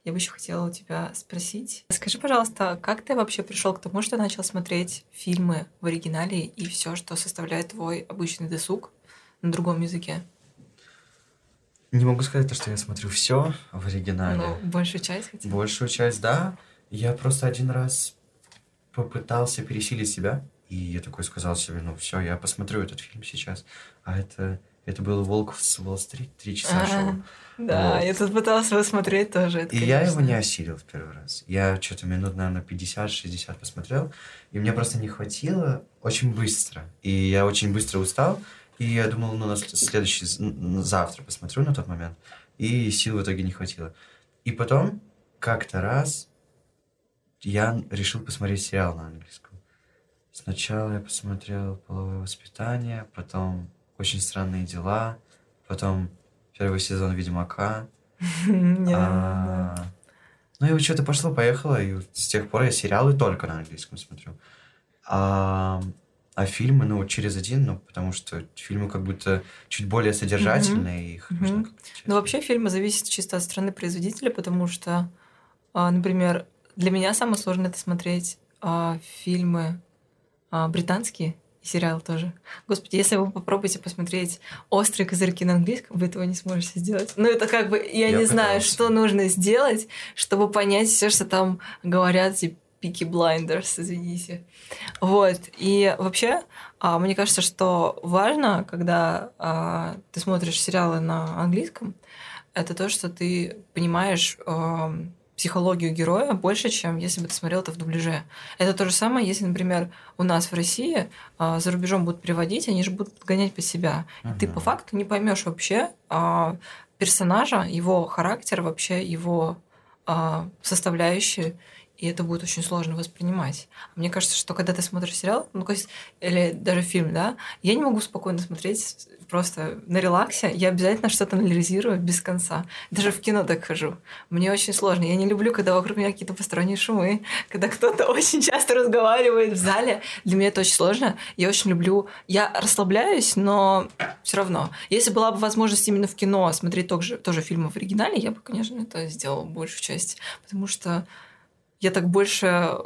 я бы еще хотела у тебя спросить. Скажи, пожалуйста, как ты вообще пришел к тому, что начал смотреть фильмы в оригинале и все, что составляет твой обычный досуг на другом языке? Не могу сказать, то, что я смотрю все в оригинале. Ну, большую часть хотя бы. Большую часть, да. Я просто один раз попытался пересилить себя, и я такой сказал себе, ну все, я посмотрю этот фильм сейчас. А это, это был «Волк с Уолл-стрит», три часа А, шоу. Да, Вот. я тут пыталась его смотреть тоже. это, И я его конечно. не осилил в первый раз. Я что-то минут, наверное, 50-60 посмотрел, и мне просто не хватило очень быстро. И я очень быстро устал, и я думал, ну, на сл- следующий, завтра посмотрю на тот момент, и сил в итоге не хватило. И потом, как-то раз, я решил посмотреть сериал на английском. Сначала я посмотрел «Половое воспитание», потом «Очень странные дела», потом первый сезон «Ведьмака», а, Ну и вот что-то пошло-поехало, и с тех пор я сериалы только на английском смотрю. А, а фильмы, ну, через один, ну, потому что фильмы как будто чуть более содержательные, их нужно. Ну, вообще фильмы зависят чисто от страны производителя, потому что, а, например, для меня самое сложное это смотреть фильмы британские и сериалы тоже. Господи, если вы попробуете посмотреть «Острые козырьки» на английском, вы этого не сможете сделать. Ну, это как бы, я, Я не знаю, пытался. что нужно сделать, чтобы понять все, что там говорят, типа Peaky Blinders, извините. Вот. И вообще, а, мне кажется, что важно, когда а, ты смотришь сериалы на английском, это то, что ты понимаешь, психологию героя больше, чем если бы ты смотрел это в дубляже. Это то же самое, если, например, у нас в России а, за рубежом будут переводить, они же будут гонять под себя. Uh-huh. И ты по факту не поймешь вообще а, персонажа, его характер, вообще его а, составляющие и это будет очень сложно воспринимать. Мне кажется, что когда ты смотришь сериал, ну, то есть, или даже фильм, да, я не могу спокойно смотреть просто на релаксе, я обязательно что-то анализирую без конца. Даже в кино так хожу. Мне очень сложно. Я не люблю, когда вокруг меня какие-то посторонние шумы, когда кто-то очень часто разговаривает в зале. Для меня это очень сложно. Я очень люблю... Я расслабляюсь, но все равно. Если была бы возможность именно в кино смотреть тоже, тоже фильмы в оригинале, я бы, конечно, это сделала большую часть. Потому что я так больше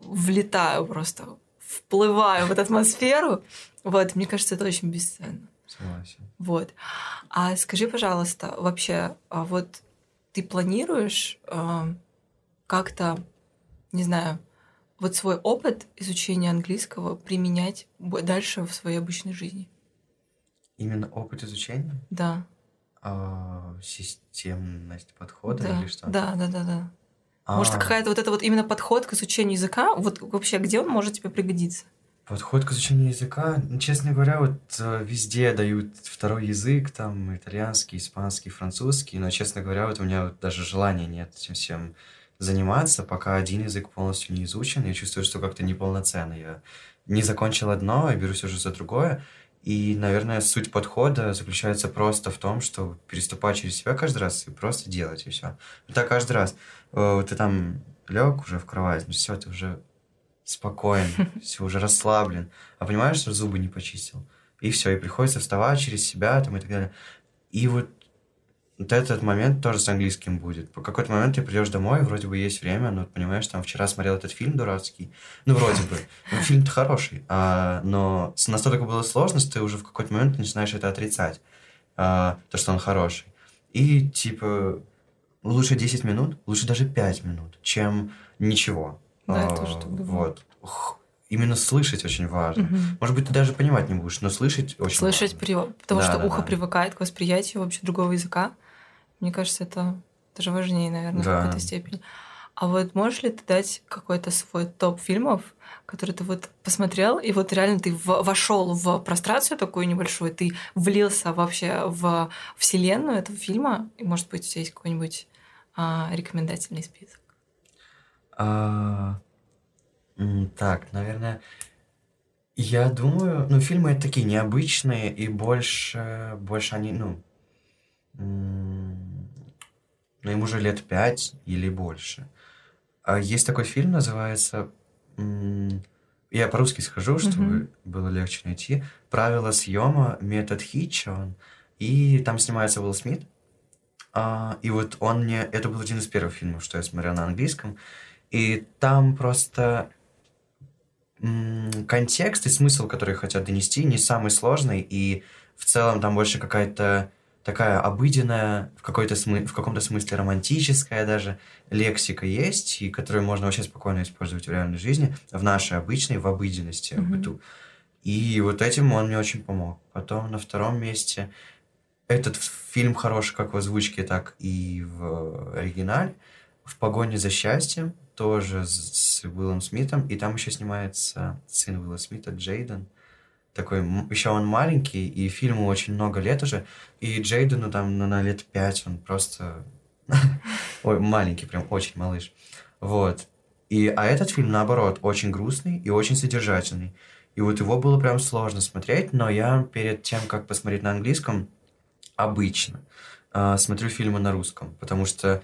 влетаю просто, вплываю в эту атмосферу. Вот, мне кажется, это очень бесценно. Согласен. Вот. А скажи, пожалуйста, вообще, а вот ты планируешь э, как-то, не знаю, вот свой опыт изучения английского применять дальше в своей обычной жизни? Именно опыт изучения? Да. А, системность подхода да. или что? Да, да, да, да. Может, а. какая-то вот это вот именно подход к изучению языка, вот вообще где он может тебе пригодиться? Подход к изучению языка, ну, честно говоря, вот э, везде дают второй язык, там итальянский, испанский, французский, но, честно говоря, вот у меня вот даже желания нет этим всем заниматься, пока один язык полностью не изучен, я чувствую, что как-то неполноценно. Я не закончил одно, и берусь уже за другое. И, наверное, суть подхода заключается просто в том, что переступать через себя каждый раз и просто делать, и все. Так каждый раз. Э, ты там лег уже в кровать, ну все, ты уже спокоен, все, уже расслаблен. А понимаешь, что зубы не почистил. И все, и приходится вставать через себя там и так далее. И вот вот этот момент тоже с английским будет. По какой-то момент ты придешь домой, вроде бы есть время, но понимаешь, там вчера смотрел этот фильм дурацкий. Ну, вроде бы. Ну, фильм-то хороший. А, но настолько было сложно, что ты уже в какой-то момент начинаешь это отрицать. А, то, что он хороший. И, типа, лучше 10 минут, лучше даже 5 минут, чем ничего. Да, а, тоже так Вот. Именно слышать очень важно. Угу. Может быть, ты даже понимать не будешь, но слышать очень слышать важно. Слышать, потому да, что да, ухо да. привыкает к восприятию вообще другого языка. Мне кажется, это даже важнее, наверное, да. в какой-то степени. А вот можешь ли ты дать какой-то свой топ фильмов, который ты вот посмотрел, и вот реально ты вошел в прострацию такую небольшую, ты влился вообще в вселенную этого фильма, и, может быть, у тебя есть какой-нибудь а, рекомендательный список? А, так, наверное, я думаю, ну, фильмы такие необычные, и больше, больше они, ну, ну, им уже лет пять или больше. А есть такой фильм, называется... Я по-русски схожу, чтобы mm-hmm. было легче найти. «Правила съема. Метод Хитча». И там снимается Уилл Смит. А, и вот он мне... Это был один из первых фильмов, что я смотрел на английском. И там просто контекст и смысл, который хотят донести, не самый сложный. И в целом там больше какая-то такая обыденная, в, какой-то смы- в каком-то смысле романтическая даже лексика есть, и которую можно вообще спокойно использовать в реальной жизни, в нашей обычной, в обыденности, mm-hmm. в быту. И вот этим он мне очень помог. Потом на втором месте этот фильм хороший как в озвучке, так и в оригинале. «В погоне за счастьем» тоже с Уиллом Смитом, и там еще снимается сын Уилла Смита, Джейден такой, еще он маленький, и фильму очень много лет уже, и Джейдену там ну, на лет пять, он просто... Ой, маленький, прям очень малыш. Вот. И, а этот фильм, наоборот, очень грустный и очень содержательный. И вот его было прям сложно смотреть, но я перед тем, как посмотреть на английском, обычно э, смотрю фильмы на русском, потому что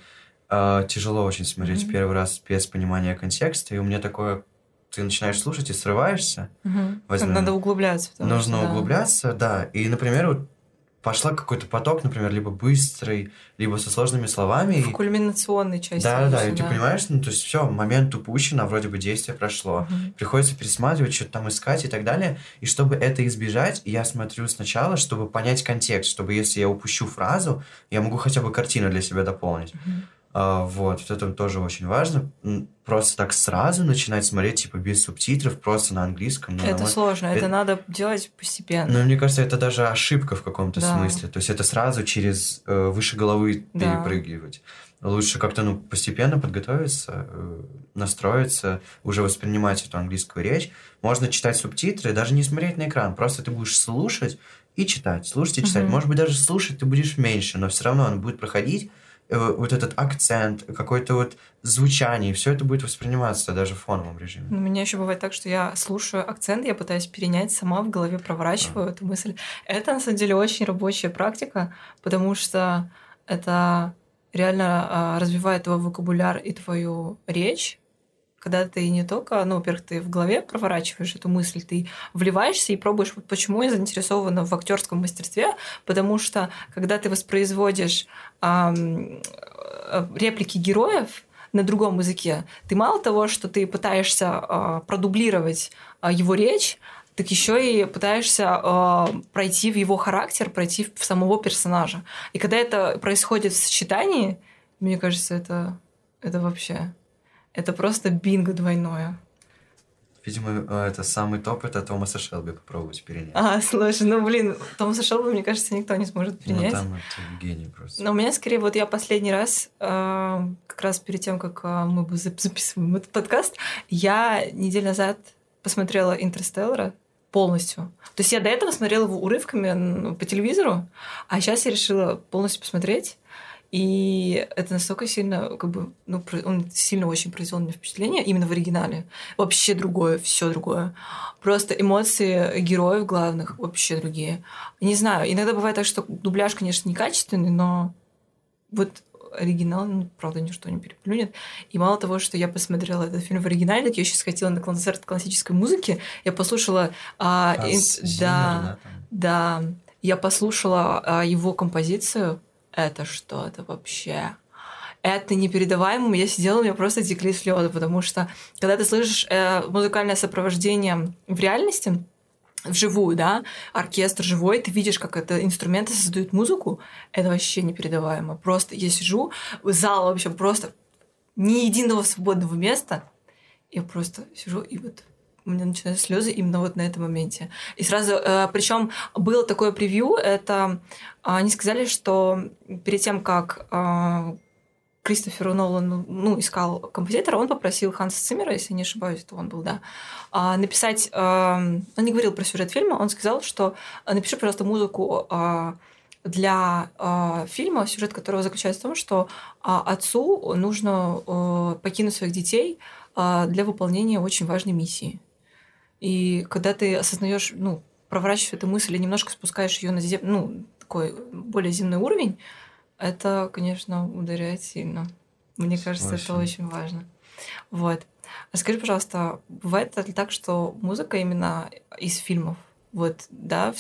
э, тяжело очень смотреть mm-hmm. первый раз без понимания контекста, и у меня такое ты начинаешь слушать и срываешься. Угу. Надо углубляться. Нужно что, да. углубляться, да. И, например, вот пошла какой-то поток, например, либо быстрый, либо со сложными словами. В кульминационной части. Да, да, да. И ты понимаешь, ну, то есть все, момент упущен, а вроде бы действие прошло. Угу. Приходится пересматривать, что-то там искать и так далее. И чтобы это избежать, я смотрю сначала, чтобы понять контекст, чтобы если я упущу фразу, я могу хотя бы картину для себя дополнить. Угу. А, вот, вот это тоже очень важно. Просто так сразу начинать смотреть, типа, без субтитров, просто на английском. Ну, это на сложно, это... это надо делать постепенно. Ну, мне кажется, это даже ошибка в каком-то да. смысле. То есть это сразу через э, выше головы да. перепрыгивать. лучше как-то ну, постепенно подготовиться, э, настроиться, уже воспринимать эту английскую речь. Можно читать субтитры, даже не смотреть на экран, просто ты будешь слушать и читать, слушать и читать. Mm-hmm. Может быть, даже слушать ты будешь меньше, но все равно он будет проходить, вот этот акцент, какое-то вот звучание, все это будет восприниматься даже в фоновом режиме. У меня еще бывает так, что я слушаю акцент, я пытаюсь перенять сама в голове, проворачиваю а. эту мысль. Это на самом деле очень рабочая практика, потому что это реально а, развивает твой вокабуляр и твою речь, когда ты не только, ну, во-первых, ты в голове проворачиваешь эту мысль, ты вливаешься и пробуешь, вот почему я заинтересована в актерском мастерстве, потому что когда ты воспроизводишь эм, реплики героев на другом языке, ты мало того, что ты пытаешься э, продублировать э, его речь, так еще и пытаешься э, пройти в его характер, пройти в самого персонажа. И когда это происходит в сочетании, мне кажется, это, это вообще... Это просто бинго двойное. Видимо, э, это самый топ, это Томаса Шелби попробовать перенять. А, слушай, ну, блин, Томаса Шелби, мне кажется, никто не сможет перенять. Ну, там это гений просто. Но у меня, скорее, вот я последний раз, э, как раз перед тем, как э, мы записываем этот подкаст, я неделю назад посмотрела «Интерстеллара», полностью. То есть я до этого смотрела его урывками по телевизору, а сейчас я решила полностью посмотреть. И это настолько сильно, как бы, ну, он сильно очень произвел мне впечатление именно в оригинале. Вообще другое, все другое. Просто эмоции героев главных вообще другие. Не знаю, иногда бывает так, что дубляж, конечно, некачественный, но вот оригинал, ну, правда, ничто не переплюнет. И мало того, что я посмотрела этот фильм в оригинале, так я еще сходила на концерт классической музыки, я послушала... А, а ин... да, да, я послушала а, его композицию. Это что-то вообще это непередаваемо. Я сидела, у меня просто текли слезы, потому что когда ты слышишь э, музыкальное сопровождение в реальности, вживую, да, оркестр живой, ты видишь, как это инструменты создают музыку, это вообще непередаваемо. Просто я сижу, зал вообще просто ни единого свободного места, я просто сижу и вот у меня начинаются слезы именно вот на этом моменте. И сразу, э, причем было такое превью, это они сказали, что перед тем, как э, Кристоферу Нолану ну, искал композитора, он попросил Ханса Циммера, если не ошибаюсь, то он был, да, а, написать... А, он не говорил про сюжет фильма, он сказал, что а, напиши, пожалуйста, музыку для фильма, сюжет которого заключается в том, что отцу нужно покинуть своих детей для выполнения очень важной миссии. И когда ты осознаешь, ну, проворачиваешь эту мысль и немножко спускаешь ее на зем... ну, такой более земной уровень, это, конечно, ударяет сильно. Мне кажется, очень. это очень важно. Вот. А скажи, пожалуйста, бывает ли так, что музыка именно из фильмов, вот, да,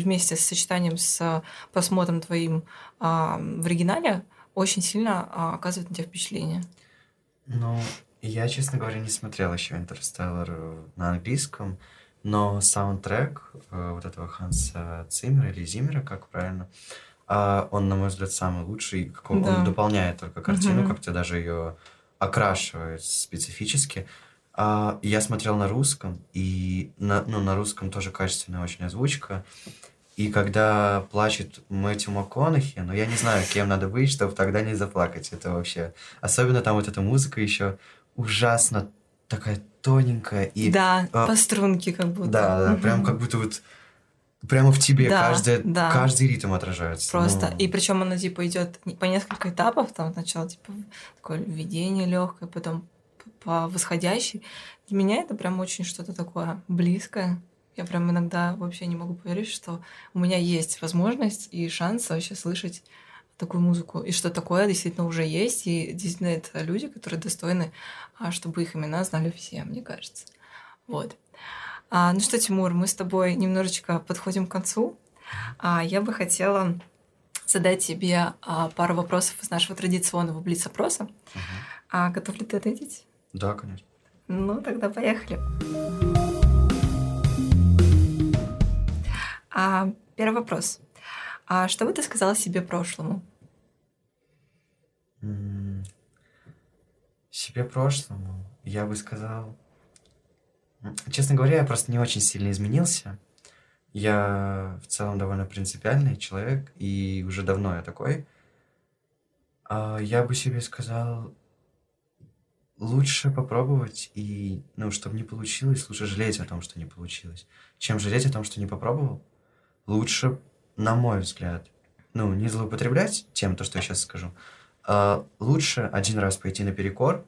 вместе с сочетанием с просмотром твоим а, в оригинале, очень сильно а, оказывает на тебя впечатление? Ну, я, честно говоря, не смотрел еще «Интерстеллар» на английском, но саундтрек э, вот этого Ханса Циммера или Зиммера, как правильно, а он, на мой взгляд, самый лучший. Он, да. он дополняет только картину, угу. как-то даже ее окрашивает специфически. А, я смотрел на русском, и на, ну, на русском тоже качественная очень озвучка. И когда плачет Мэтью МакКонахи, ну, я не знаю, кем надо быть, чтобы тогда не заплакать. Это вообще... Особенно там вот эта музыка еще ужасно такая тоненькая. И, да, а, по струнке как будто. Да, да, угу. прям как будто вот Прямо в тебе да, каждый, да. каждый ритм отражается. Просто. Ну... И причем она типа идет по несколько этапов. Там сначала типа такое введение легкое, потом по восходящей. Для меня это прям очень что-то такое близкое. Я прям иногда вообще не могу поверить, что у меня есть возможность и шанс вообще слышать такую музыку. И что такое действительно уже есть. И действительно это люди, которые достойны, а, чтобы их имена знали все, мне кажется. Вот. А, ну что, Тимур, мы с тобой немножечко подходим к концу. А, я бы хотела задать тебе а, пару вопросов из нашего традиционного блиц-опроса. Угу. А, готов ли ты ответить? Да, конечно. Ну, тогда поехали. А, первый вопрос. А что бы ты сказала себе прошлому? Себе прошлому я бы сказал Честно говоря, я просто не очень сильно изменился. Я в целом довольно принципиальный человек, и уже давно я такой. А, я бы себе сказал, лучше попробовать, и, ну, чтобы не получилось, лучше жалеть о том, что не получилось, чем жалеть о том, что не попробовал. Лучше, на мой взгляд, ну, не злоупотреблять тем, то, что я сейчас скажу, а лучше один раз пойти наперекор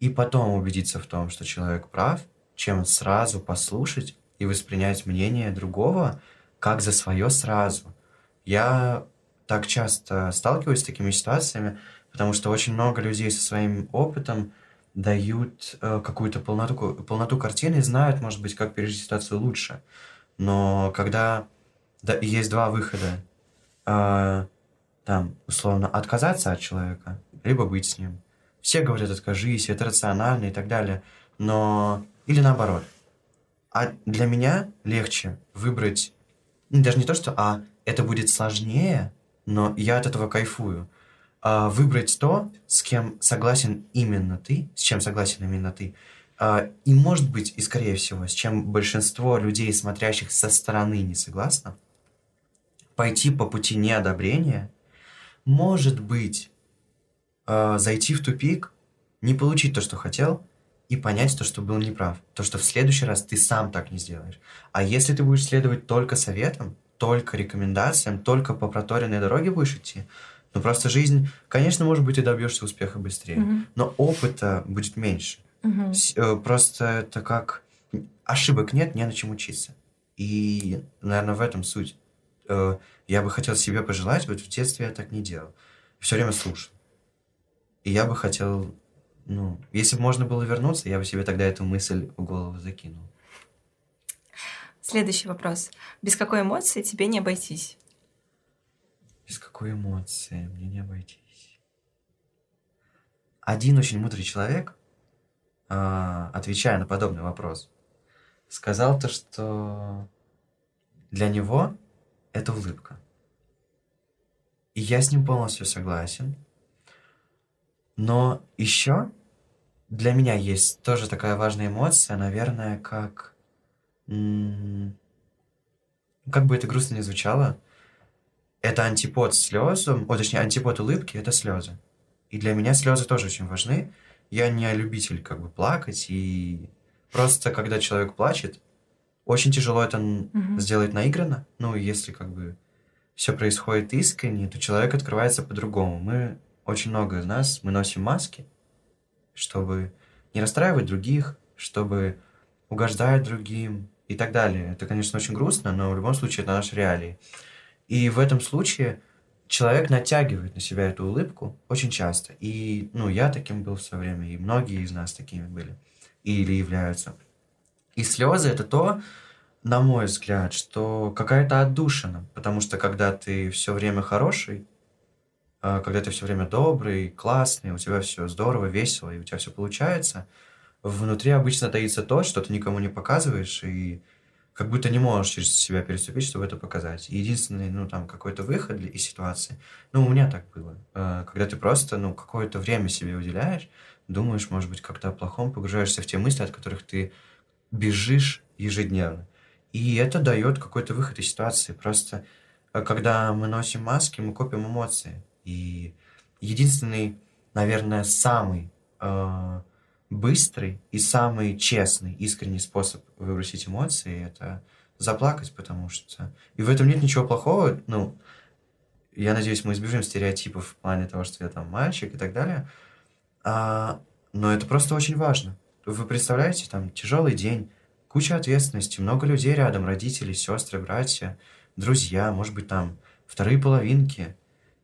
и потом убедиться в том, что человек прав, чем сразу послушать и воспринять мнение другого как за свое сразу. Я так часто сталкиваюсь с такими ситуациями, потому что очень много людей со своим опытом дают э, какую-то полноту, полноту картины и знают, может быть, как пережить ситуацию лучше. Но когда да, есть два выхода, э, там, условно, отказаться от человека, либо быть с ним. Все говорят, откажись, это рационально и так далее. Но... Или наоборот. А для меня легче выбрать... Ну, даже не то, что... А, это будет сложнее, но я от этого кайфую а, выбрать то, с кем согласен именно ты, с чем согласен именно ты, а, и, может быть, и скорее всего, с чем большинство людей, смотрящих со стороны, не согласно, пойти по пути неодобрения, может быть, а, зайти в тупик, не получить то, что хотел, и понять то, что был неправ. То, что в следующий раз ты сам так не сделаешь. А если ты будешь следовать только советам, только рекомендациям, только по проторенной дороге будешь идти, ну, просто жизнь, конечно, может быть, и добьешься успеха быстрее, Мгм. но опыта будет меньше. Э, Просто это как... Ошибок нет, не на чем учиться. И, наверное, в этом суть. Э, Я бы хотел себе пожелать, вот в детстве я так не делал. Все время слушал. И я бы хотел, ну, если бы можно было вернуться, я бы себе тогда эту мысль в голову закинул. Следующий вопрос. Без какой эмоции тебе не обойтись? Без какой эмоции мне не обойтись. Один очень мудрый человек, а, отвечая на подобный вопрос, сказал то, что для него это улыбка. И я с ним полностью согласен. Но еще для меня есть тоже такая важная эмоция, наверное, как... Как бы это грустно ни звучало, это антипод слезам, о, точнее, антипод улыбки – это слезы. И для меня слезы тоже очень важны. Я не любитель как бы плакать, и просто когда человек плачет, очень тяжело это Мгм. сделать наигранно. Ну, если как бы все происходит искренне, то человек открывается по-другому. Мы, очень много из нас, мы носим маски, чтобы не расстраивать других, чтобы угождать другим и так далее. Это, конечно, очень грустно, но в любом случае это наши реалии. И в этом случае человек натягивает на себя эту улыбку очень часто. И, ну, я таким был в свое время, и многие из нас такими были или являются. И слезы это то, на мой взгляд, что какая-то отдушина, потому что когда ты все время хороший, а, когда ты все время добрый, классный, у тебя все здорово, весело, и у тебя все получается, внутри обычно таится то, что ты никому не показываешь, и как будто не можешь через себя переступить, чтобы это показать. Единственный, ну, там, какой-то выход из ситуации, ну, у меня так было, э, когда ты просто, ну, какое-то время себе уделяешь, думаешь, может быть, как-то о плохом, погружаешься в те мысли, от которых ты бежишь ежедневно. И это дает какой-то выход из ситуации. Просто э, когда мы носим маски, мы копим эмоции. И единственный, наверное, самый э, быстрый и самый честный, искренний способ выбросить эмоции это заплакать, потому что... И в этом нет ничего плохого. Ну, я надеюсь, мы избежим стереотипов в плане того, что я там мальчик и так далее. А, но это просто очень важно. Вы представляете, там тяжелый день, куча ответственности, много людей рядом, родители, сестры, братья, друзья, может быть, там вторые половинки.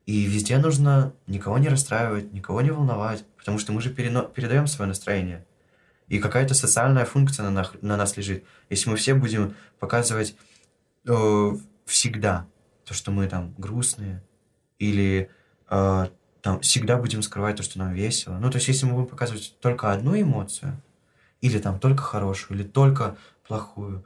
И везде нужно никого не расстраивать, никого не волновать, потому что мы же перено- передаем свое настроение. И какая-то социальная функция на, нах- на нас лежит. Если мы все будем показывать э, всегда то, что мы там грустные, или э, там всегда будем скрывать то, что нам весело. Ну, то есть, если мы будем показывать только одну эмоцию, или там только хорошую, или только плохую,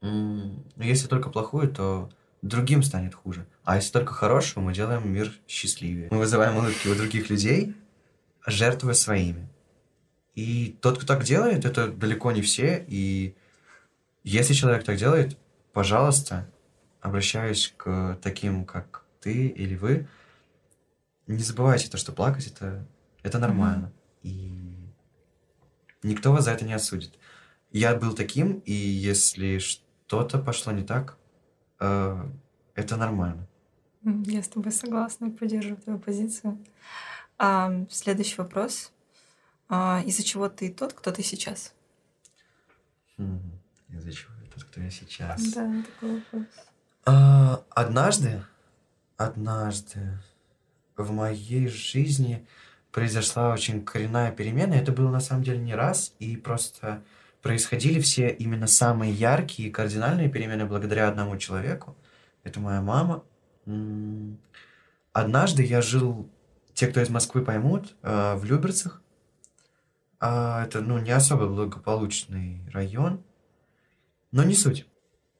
ну, если только плохую, то другим станет хуже. А если только хорошую, мы делаем мир счастливее. Мы вызываем улыбки у других людей, жертвуя своими. И тот, кто так делает, это далеко не все. И если человек так делает, пожалуйста, обращаюсь к таким, как ты или вы, не забывайте то, что плакать это, это нормально. Mm-hmm. И никто вас за это не осудит. Я был таким, и если что-то пошло не так, э, это нормально. Я с тобой согласна и поддерживаю твою позицию. А, следующий вопрос. А, из-за чего ты тот, кто ты сейчас? Хм, из-за чего я тот, кто я сейчас? Да, такой вопрос. А, однажды, однажды в моей жизни произошла очень коренная перемена. Это было на самом деле не раз, и просто происходили все именно самые яркие и кардинальные перемены благодаря одному человеку. Это моя мама. Однажды я жил, те, кто из Москвы поймут, э, в Люберцах. А, это, ну, не особо благополучный район, но не суть.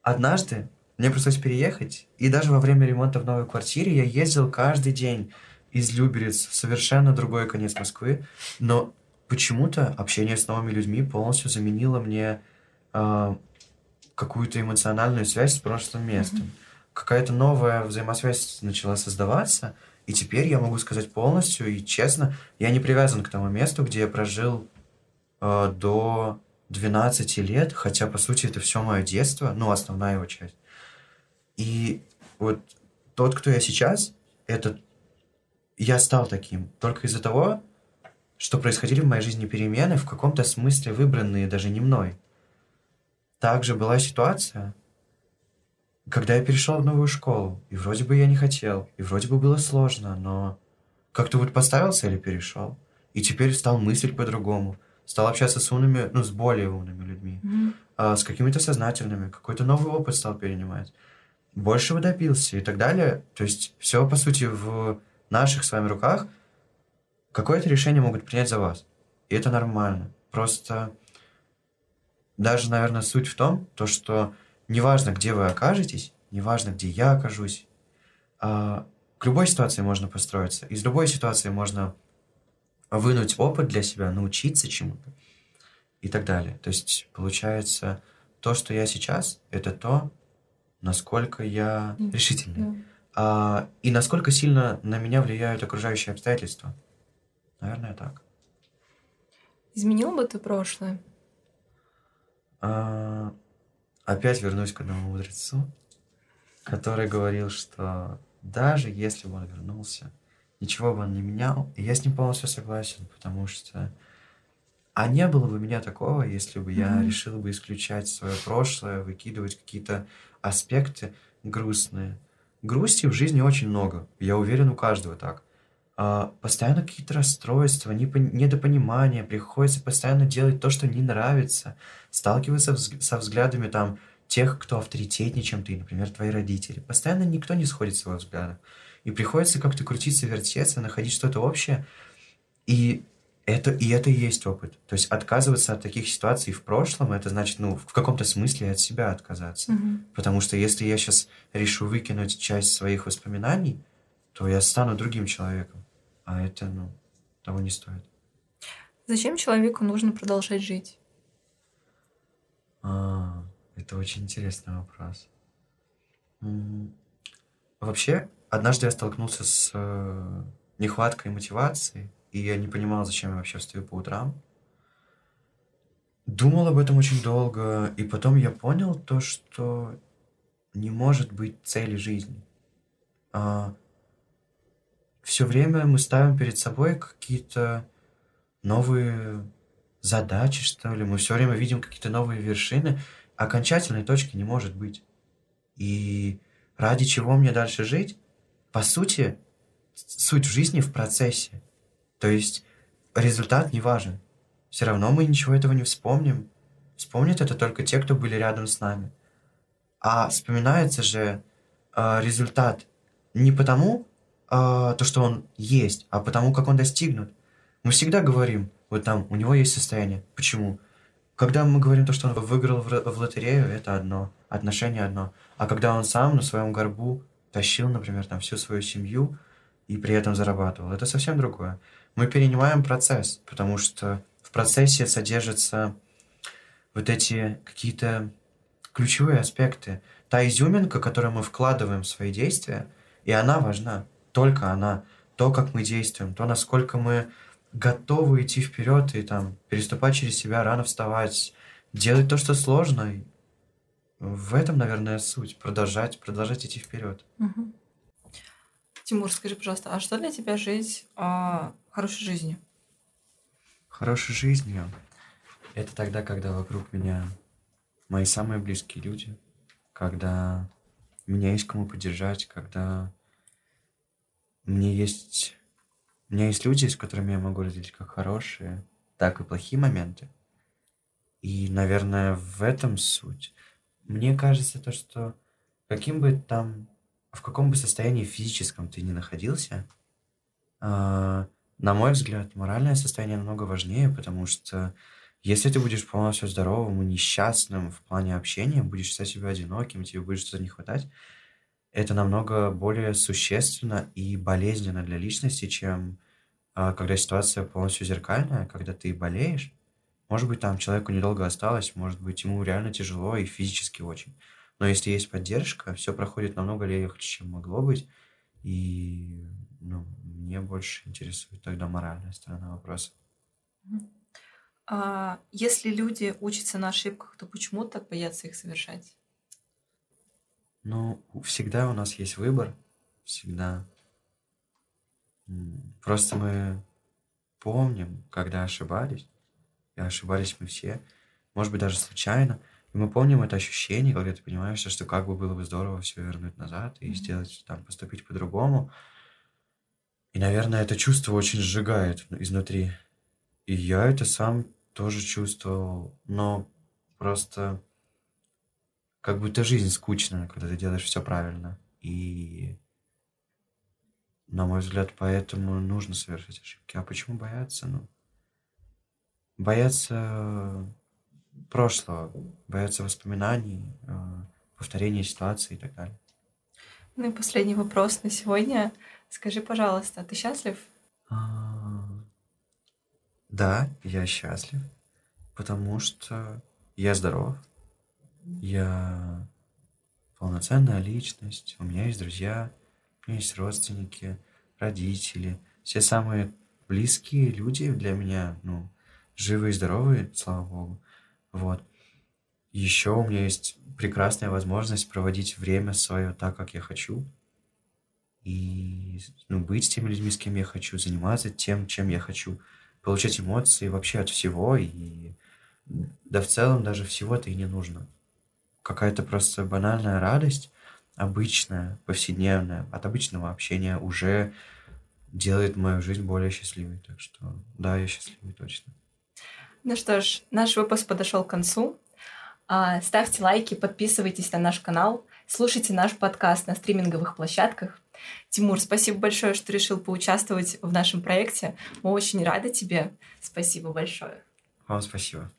Однажды мне пришлось переехать, и даже во время ремонта в новой квартире я ездил каждый день из Люберец в совершенно другой конец Москвы, но почему-то общение с новыми людьми полностью заменило мне э, какую-то эмоциональную связь с прошлым местом. Mm-hmm какая-то новая взаимосвязь начала создаваться, и теперь я могу сказать полностью и честно, я не привязан к тому месту, где я прожил э, до 12 лет, хотя, по сути, это все мое детство, ну, основная его часть. И вот тот, кто я сейчас, это я стал таким только из-за того, что происходили в моей жизни перемены, в каком-то смысле выбранные даже не мной. Также была ситуация, когда я перешел в новую школу, и вроде бы я не хотел, и вроде бы было сложно, но как-то вот поставил цель и перешел. И теперь стал мыслить по-другому. Стал общаться с умными, ну, с более умными людьми. Mm-hmm. А, с какими-то сознательными. Какой-то новый опыт стал перенимать. Большего добился и так далее. То есть все, по сути, в наших с вами руках. Какое-то решение могут принять за вас. И это нормально. Просто даже, наверное, суть в том, то, что неважно, где вы окажетесь, неважно, где я окажусь, а, к любой ситуации можно построиться. Из любой ситуации можно вынуть опыт для себя, научиться чему-то и так далее. То есть, получается, то, что я сейчас, это то, насколько я решительный. А, и насколько сильно на меня влияют окружающие обстоятельства. Наверное, так. Изменил бы ты прошлое? А, опять вернусь к одному мудрецу, который говорил, что даже если бы он вернулся, ничего бы он не менял. И я с ним полностью согласен, потому что а не было бы меня такого, если бы я mm-hmm. решил бы исключать свое прошлое, выкидывать какие-то аспекты грустные. Грусти в жизни очень много. Я уверен, у каждого так. А, постоянно какие-то расстройства, недопонимания, приходится постоянно делать то, что не нравится, сталкиваться со взглядами там тех, кто авторитетнее, чем ты, например, твои родители. Постоянно никто не сходит с его взглядов. И приходится как-то крутиться, вертеться, находить что-то общее. И это, и это и есть опыт. То есть отказываться от таких ситуаций в прошлом, это значит, ну, в каком-то смысле от себя отказаться. Mm-hmm. Потому что если я сейчас решу выкинуть часть своих воспоминаний, то я стану другим человеком. А это, ну, того не стоит. Зачем человеку нужно продолжать жить? А, это очень интересный вопрос. Вообще, однажды я столкнулся с э, нехваткой мотивации, и я не понимал, зачем я вообще встаю по утрам. Думал об этом очень долго, и потом я понял то, что не может быть цели жизни. А, все время мы ставим перед собой какие-то новые задачи, что ли. Мы все время видим какие-то новые вершины. Окончательной точки не может быть. И ради чего мне дальше жить? По сути, суть в жизни в процессе. То есть результат не важен. Все равно мы ничего этого не вспомним. Вспомнят это только те, кто были рядом с нами. А вспоминается же э, результат не потому, а, то, что он есть, а потому, как он достигнут. Мы всегда говорим, вот там, у него есть состояние. Почему? Когда мы говорим то, что он выиграл в, в лотерею, это одно, отношение одно. А когда он сам на своем горбу тащил, например, там всю свою семью и при этом зарабатывал, это совсем другое. Мы перенимаем процесс, потому что в процессе содержатся вот эти какие-то ключевые аспекты. Та изюминка, которую мы вкладываем в свои действия, и она важна только она. то, как мы действуем, то, насколько мы готовы идти вперед и там переступать через себя, рано вставать, делать то, что сложно. В этом, наверное, суть. Продолжать, продолжать идти вперед. Угу. Тимур, скажи, пожалуйста, а что для тебя жить а, хорошей жизнью? Хорошей жизнью — это тогда, когда вокруг меня мои самые близкие люди, когда меня есть кому поддержать, когда мне есть... У меня есть люди, с которыми я могу разделить как хорошие, так и плохие моменты. И, наверное, в этом суть. Мне кажется, то, что каким бы там, в каком бы состоянии физическом ты ни находился, э, на мой взгляд, моральное состояние намного важнее, потому что если ты будешь полностью здоровым и несчастным в плане общения, будешь считать себя одиноким, тебе будет что-то не хватать, это намного более существенно и болезненно для личности, чем э, когда ситуация полностью зеркальная, когда ты болеешь. Может быть, там человеку недолго осталось, может быть, ему реально тяжело и физически очень. Но если есть поддержка, все проходит намного легче, чем могло быть. И ну, мне больше интересует тогда моральная сторона вопроса. А если люди учатся на ошибках, то почему так боятся их совершать? Ну, всегда у нас есть выбор, всегда. Просто мы помним, когда ошибались, и ошибались мы все, может быть, даже случайно, и мы помним это ощущение, когда ты понимаешь, что как бы было бы здорово все вернуть назад и mm-hmm. сделать, там, поступить по-другому. И, наверное, это чувство очень сжигает изнутри. И я это сам тоже чувствовал, но просто как будто жизнь скучная, когда ты делаешь все правильно. И, на мой взгляд, поэтому нужно совершать ошибки. А почему бояться? Ну, бояться прошлого, бояться воспоминаний, э, повторения ситуации и так далее. Ну и последний вопрос на сегодня. Скажи, пожалуйста, ты счастлив? А, да, я счастлив, потому что я здоров, я полноценная личность, у меня есть друзья, у меня есть родственники, родители, все самые близкие люди для меня, ну, живые и здоровые, слава богу. Вот. Еще у меня есть прекрасная возможность проводить время свое так, как я хочу. И ну, быть с теми людьми, с кем я хочу, заниматься тем, чем я хочу, получать эмоции вообще от всего. И да в целом даже всего-то и не нужно какая-то просто банальная радость, обычная, повседневная, от обычного общения уже делает мою жизнь более счастливой. Так что да, я счастливый точно. Ну что ж, наш выпуск подошел к концу. А, ставьте лайки, подписывайтесь на наш канал, слушайте наш подкаст на стриминговых площадках. Тимур, спасибо большое, что решил поучаствовать в нашем проекте. Мы очень рады тебе. Спасибо большое. Вам спасибо.